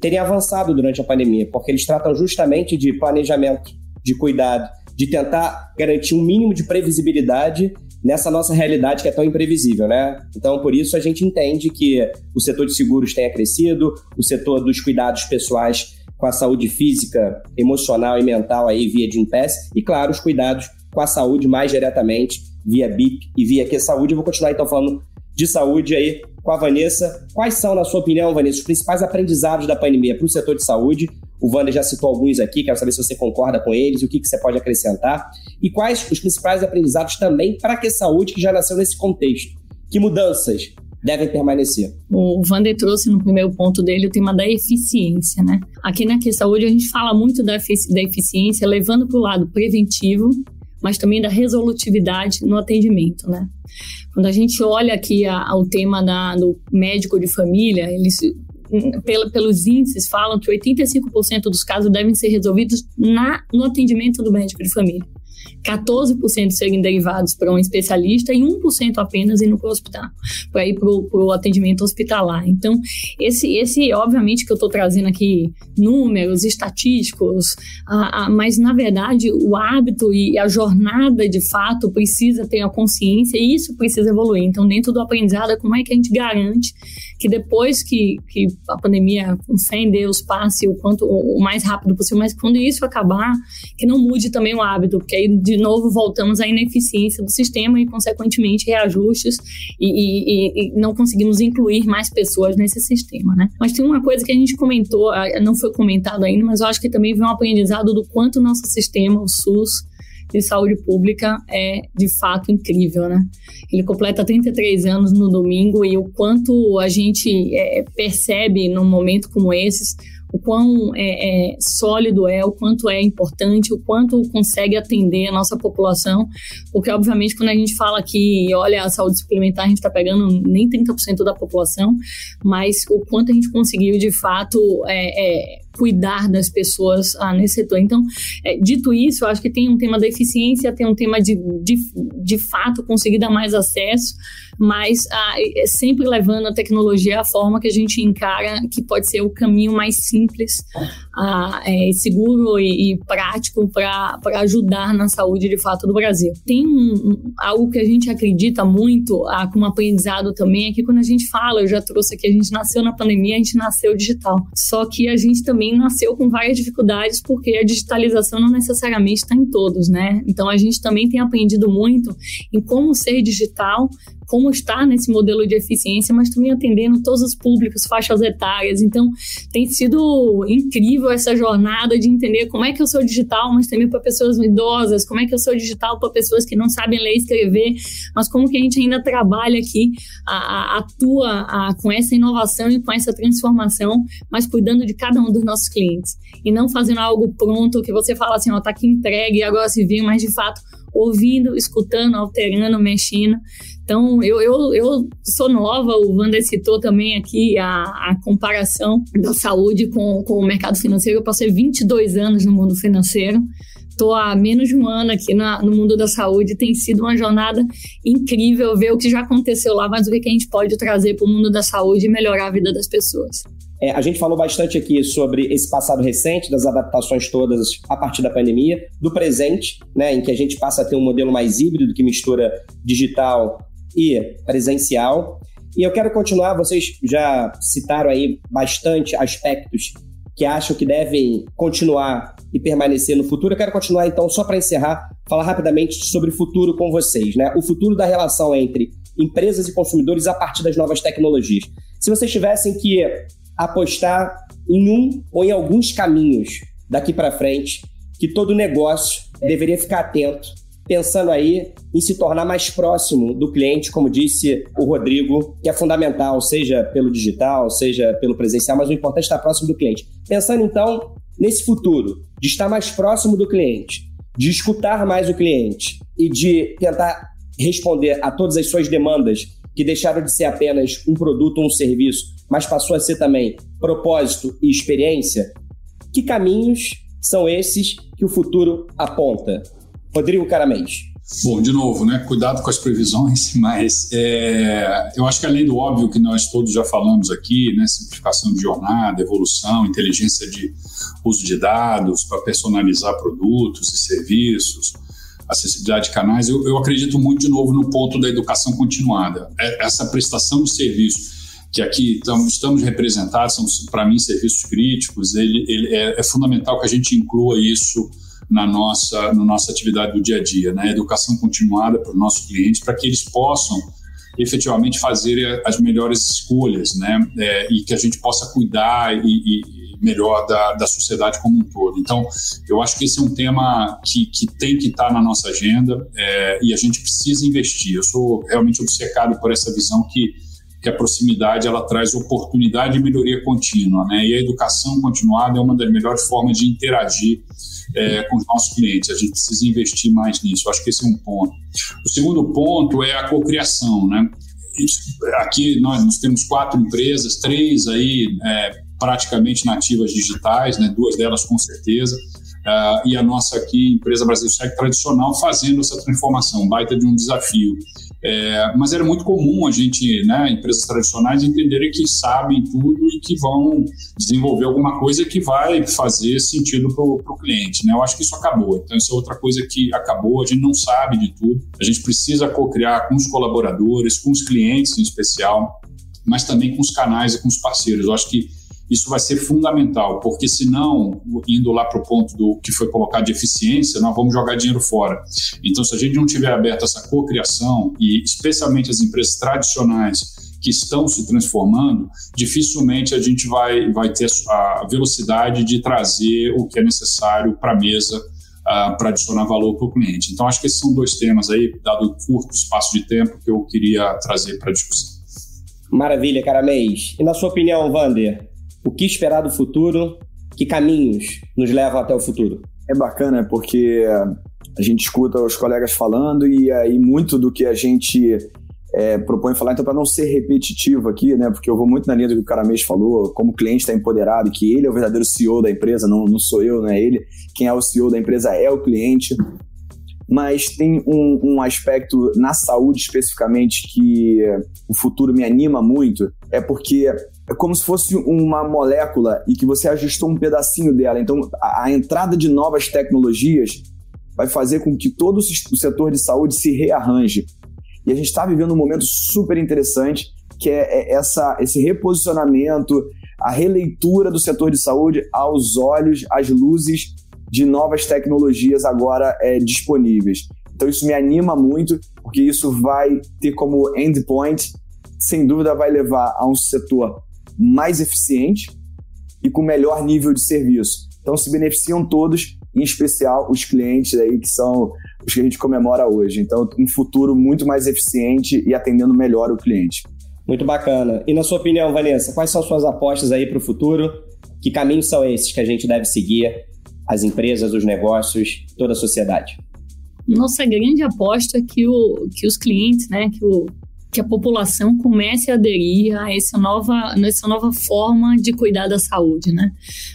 terem avançado durante a pandemia, porque eles tratam justamente de planejamento, de cuidado, de tentar garantir um mínimo de previsibilidade nessa nossa realidade que é tão imprevisível, né? Então, por isso a gente entende que o setor de seguros tenha crescido, o setor dos cuidados pessoais com a saúde física, emocional e mental aí via de Impass e, claro, os cuidados com a saúde mais diretamente via BIP e via Que Saúde. Eu vou continuar então falando de saúde aí com a Vanessa. Quais são, na sua opinião, Vanessa, os principais aprendizados da pandemia para o setor de saúde? O Wander já citou alguns aqui, quero saber se você concorda com eles, o que, que você pode acrescentar. E quais os principais aprendizados também para que saúde que já nasceu nesse contexto? Que mudanças devem permanecer. O Vander trouxe no primeiro ponto dele o tema da eficiência, né? Aqui na Que Saúde a gente fala muito da, efici da eficiência, levando para o lado preventivo, mas também da resolutividade no atendimento, né? Quando a gente olha aqui a, ao tema da, do médico de família, eles pela, pelos índices falam que 85% dos casos devem ser resolvidos na, no atendimento do médico de família. 14% serem derivados para um especialista e 1% apenas indo para o hospital, para ir para o atendimento hospitalar. Então, esse, esse obviamente que eu estou trazendo aqui números estatísticos, a, a, mas na verdade o hábito e a jornada de fato precisa ter a consciência e isso precisa evoluir. Então, dentro do aprendizado, como é que a gente garante que depois que, que a pandemia, com fé em Deus, passe o quanto o mais rápido possível, mas quando isso acabar, que não mude também o hábito, porque aí de novo voltamos à ineficiência do sistema e, consequentemente, reajustes e, e, e não conseguimos incluir mais pessoas nesse sistema, né? Mas tem uma coisa que a gente comentou, não foi comentado ainda, mas eu acho que também vem um aprendizado do quanto o nosso sistema, o SUS, de saúde pública é de fato incrível, né? Ele completa 33 anos no domingo e o quanto a gente é, percebe num momento como esses o quão é, é, sólido é, o quanto é importante, o quanto consegue atender a nossa população, porque obviamente quando a gente fala aqui, olha, a saúde suplementar, a gente está pegando nem 30% da população, mas o quanto a gente conseguiu de fato é, é cuidar das pessoas ah, nesse setor. Então, é, dito isso, eu acho que tem um tema da eficiência, tem um tema de, de, de fato conseguir dar mais acesso, mas ah, é sempre levando a tecnologia à forma que a gente encara que pode ser o caminho mais simples, ah, é, seguro e, e prático para ajudar na saúde de fato do Brasil. Tem um, algo que a gente acredita muito, ah, como aprendizado também, é que quando a gente fala, eu já trouxe aqui, a gente nasceu na pandemia, a gente nasceu digital. Só que a gente também nasceu com várias dificuldades porque a digitalização não necessariamente está em todos, né? Então a gente também tem aprendido muito em como ser digital como estar nesse modelo de eficiência, mas também atendendo todos os públicos, faixas etárias. Então, tem sido incrível essa jornada de entender como é que eu sou digital, mas também para pessoas idosas, como é que eu sou digital para pessoas que não sabem ler e escrever, mas como que a gente ainda trabalha aqui, a, a, atua a, com essa inovação e com essa transformação, mas cuidando de cada um dos nossos clientes. E não fazendo algo pronto que você fala assim, ó, tá aqui entregue agora se vir, mas de fato ouvindo, escutando, alterando, mexendo. Então, eu, eu, eu sou nova, o Wander citou também aqui a, a comparação da saúde com, com o mercado financeiro. Eu passei 22 anos no mundo financeiro estou há menos de um ano aqui na, no mundo da saúde. Tem sido uma jornada incrível ver o que já aconteceu lá, mas o que a gente pode trazer para o mundo da saúde e melhorar a vida das pessoas. É, a gente falou bastante aqui sobre esse passado recente, das adaptações todas a partir da pandemia, do presente, né, em que a gente passa a ter um modelo mais híbrido que mistura digital e presencial. E eu quero continuar, vocês já citaram aí bastante aspectos que acham que devem continuar e permanecer no futuro. Eu quero continuar, então, só para encerrar, falar rapidamente sobre o futuro com vocês, né? O futuro da relação entre empresas e consumidores a partir das novas tecnologias. Se vocês tivessem que apostar em um ou em alguns caminhos daqui para frente que todo negócio deveria ficar atento, pensando aí em se tornar mais próximo do cliente, como disse o Rodrigo, que é fundamental, seja pelo digital, seja pelo presencial, mas o importante é estar próximo do cliente. Pensando então nesse futuro, de estar mais próximo do cliente, de escutar mais o cliente e de tentar responder a todas as suas demandas que deixaram de ser apenas um produto ou um serviço, mas passou a ser também propósito e experiência, que caminhos são esses que o futuro aponta? Rodrigo Caramês. Bom, de novo, né? Cuidado com as previsões, mas é, eu acho que além do óbvio que nós todos já falamos aqui, né? Simplificação de jornada, evolução, inteligência de uso de dados para personalizar produtos e serviços, acessibilidade de canais, eu, eu acredito muito de novo no ponto da educação continuada. É, essa prestação de serviço que aqui estamos, estamos representados, são para mim serviços críticos, ele, ele é, é, fundamental que a gente inclua isso na nossa, na nossa atividade do dia a dia, né? Educação continuada para os nossos clientes, para que eles possam efetivamente fazer as melhores escolhas, né? É, e que a gente possa cuidar e, e melhor da, da sociedade como um todo. Então, eu acho que esse é um tema que, que tem que estar na nossa agenda é, e a gente precisa investir. Eu sou realmente obcecado por essa visão que que a proximidade ela traz oportunidade e melhoria contínua, né? E a educação continuada é uma das melhores formas de interagir é, com os nossos clientes. A gente precisa investir mais nisso. Acho que esse é um ponto. O segundo ponto é a cocriação, né? Aqui nós, nós temos quatro empresas, três aí é, praticamente nativas digitais, né? Duas delas com certeza. Uh, e a nossa aqui, empresa Brasil Sec tradicional, fazendo essa transformação, baita de um desafio. É, mas era muito comum a gente, né, empresas tradicionais, entenderem que sabem tudo e que vão desenvolver alguma coisa que vai fazer sentido para o cliente. Né? Eu acho que isso acabou. Então, isso é outra coisa que acabou. A gente não sabe de tudo. A gente precisa co-criar com os colaboradores, com os clientes em especial. mas também com os canais e com os parceiros. Eu acho que isso vai ser fundamental, porque senão, indo lá para o ponto do que foi colocado de eficiência, nós vamos jogar dinheiro fora. Então, se a gente não tiver aberto essa cocriação, e especialmente as empresas tradicionais que estão se transformando, dificilmente a gente vai, vai ter a velocidade de trazer o que é necessário para a mesa uh, para adicionar valor para o cliente. Então, acho que esses são dois temas aí, dado o curto espaço de tempo, que eu queria trazer para a discussão. Maravilha, Caramês. E na sua opinião, Vander, o que esperar do futuro? Que caminhos nos levam até o futuro? É bacana porque a gente escuta os colegas falando e aí muito do que a gente é, propõe falar, então para não ser repetitivo aqui, né, porque eu vou muito na linha do que o Caramês falou, como o cliente está empoderado, que ele é o verdadeiro CEO da empresa, não, não sou eu, não é ele, quem é o CEO da empresa é o cliente, mas tem um, um aspecto na saúde especificamente que o futuro me anima muito, é porque é como se fosse uma molécula e que você ajustou um pedacinho dela. Então, a, a entrada de novas tecnologias vai fazer com que todo o setor de saúde se rearranje. E a gente está vivendo um momento super interessante, que é, é essa, esse reposicionamento, a releitura do setor de saúde aos olhos, às luzes de novas tecnologias agora é, disponíveis. Então isso me anima muito, porque isso vai ter como endpoint, sem dúvida, vai levar a um setor mais eficiente e com melhor nível de serviço. Então se beneficiam todos, em especial os clientes aí que são os que a gente comemora hoje. Então, um futuro muito mais eficiente e atendendo melhor o cliente. Muito bacana. E na sua opinião, Vanessa, quais são suas apostas aí para o futuro? Que caminhos são esses que a gente deve seguir? As empresas, os negócios, toda a sociedade? Nossa grande aposta é que, o, que os clientes, né, que o, que a população comece a aderir a essa nova, essa nova forma de cuidar da saúde, né?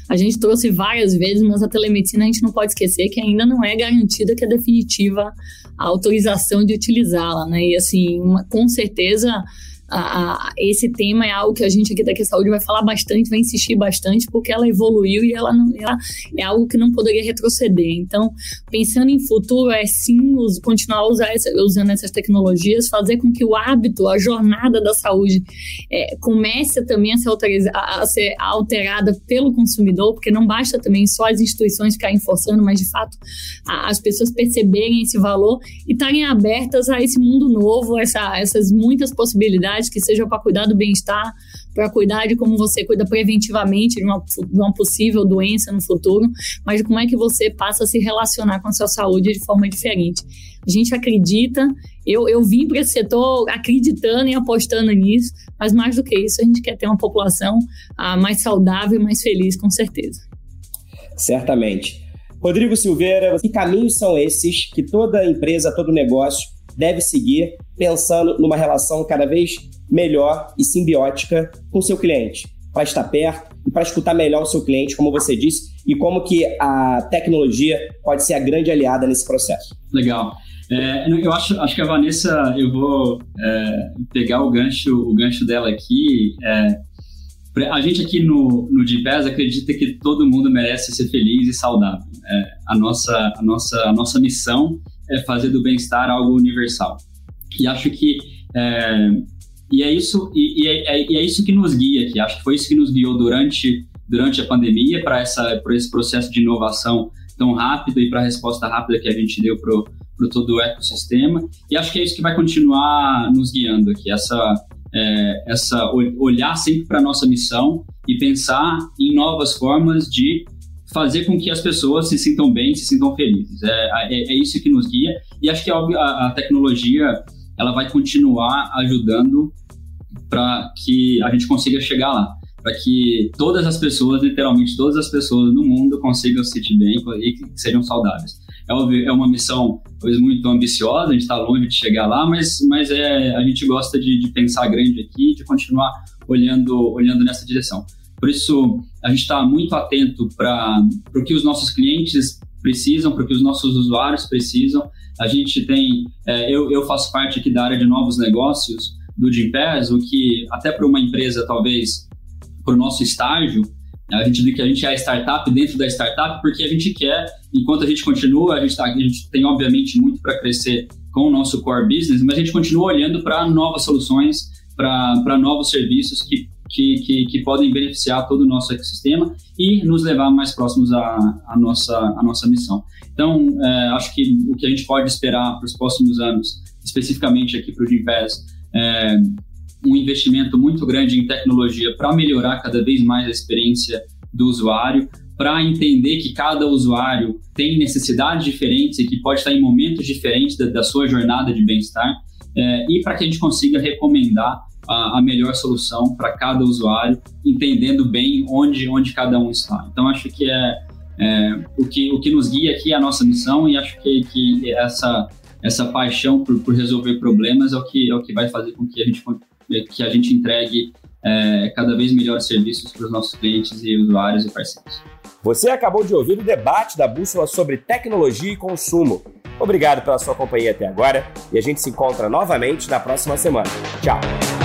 A gente trouxe várias vezes, mas a telemedicina a gente não pode esquecer que ainda não é garantida que é definitiva a autorização de utilizá-la, né? E assim, uma, com certeza a, a, esse tema é algo que a gente aqui da Que Saúde vai falar bastante, vai insistir bastante, porque ela evoluiu e ela, não, ela é algo que não poderia retroceder. Então, pensando em futuro, é sim os, continuar usar essa, usando essas tecnologias, fazer com que o hábito, a jornada da saúde é, comece também a ser, a, a ser alterada pelo consumidor, porque não basta também só as instituições ficarem forçando, mas de fato a, as pessoas perceberem esse valor e estarem abertas a esse mundo novo, essa, essas muitas possibilidades que seja para cuidar do bem-estar, para cuidar de como você cuida preventivamente de uma, de uma possível doença no futuro, mas como é que você passa a se relacionar com a sua saúde de forma diferente. A gente acredita, eu, eu vim para esse setor acreditando e apostando nisso, mas mais do que isso, a gente quer ter uma população ah, mais saudável e mais feliz, com certeza. Certamente. Rodrigo Silveira, que caminhos são esses que toda empresa, todo negócio deve seguir pensando numa relação cada vez melhor e simbiótica com seu cliente, para estar perto e para escutar melhor o seu cliente, como você disse, e como que a tecnologia pode ser a grande aliada nesse processo. Legal. É, eu acho, acho que a Vanessa, eu vou é, pegar o gancho, o gancho dela aqui. É, a gente aqui no, no Gpes acredita que todo mundo merece ser feliz e saudável. É, a, nossa, a, nossa, a nossa missão é fazer do bem-estar algo universal. E acho que é, e é isso e, e, é, e, é, isso que nos guia aqui. Acho que foi isso que nos guiou durante durante a pandemia para essa por esse processo de inovação tão rápido e para a resposta rápida que a gente deu para para todo o ecossistema. E acho que é isso que vai continuar nos guiando aqui. Essa é, essa olhar sempre para nossa missão e pensar em novas formas de fazer com que as pessoas se sintam bem, se sintam felizes. É, é, é isso que nos guia. E acho que a, a tecnologia ela vai continuar ajudando para que a gente consiga chegar lá. Para que todas as pessoas, literalmente todas as pessoas no mundo, consigam se sentir bem e que sejam saudáveis. É, óbvio, é uma missão talvez muito ambiciosa, a gente está longe de chegar lá, mas, mas é, a gente gosta de, de pensar grande aqui, de continuar olhando, olhando nessa direção. Por isso, a gente está muito atento para o que os nossos clientes precisam, para o que os nossos usuários precisam. A gente tem, é, eu, eu faço parte aqui da área de novos negócios do Gimpass, o que até para uma empresa, talvez, para o nosso estágio, a gente diz que a gente é startup dentro da startup porque a gente quer, enquanto a gente continua, a gente, tá, a gente tem obviamente muito para crescer com o nosso core business, mas a gente continua olhando para novas soluções para novos serviços que, que, que, que, podem beneficiar todo o nosso ecossistema e nos levar mais próximos à, à, nossa, à nossa missão. Então, é, acho que o que a gente pode esperar para os próximos anos, especificamente aqui para o Gimpass, é um investimento muito grande em tecnologia para melhorar cada vez mais a experiência do usuário, para entender que cada usuário tem necessidades diferentes e que pode estar em momentos diferentes da, da sua jornada de bem-estar é, e para que a gente consiga recomendar a, a melhor solução para cada usuário, entendendo bem onde, onde cada um está. Então, acho que é, é, o, que, o que nos guia aqui é a nossa missão e acho que, que essa, essa paixão por, por resolver problemas é o, que, é o que vai fazer com que a gente, que a gente entregue é, cada vez melhores serviços para os nossos clientes e usuários e parceiros. Você acabou de ouvir o debate da Bússola sobre tecnologia e consumo. Obrigado pela sua companhia até agora e a gente se encontra novamente na próxima semana. Tchau!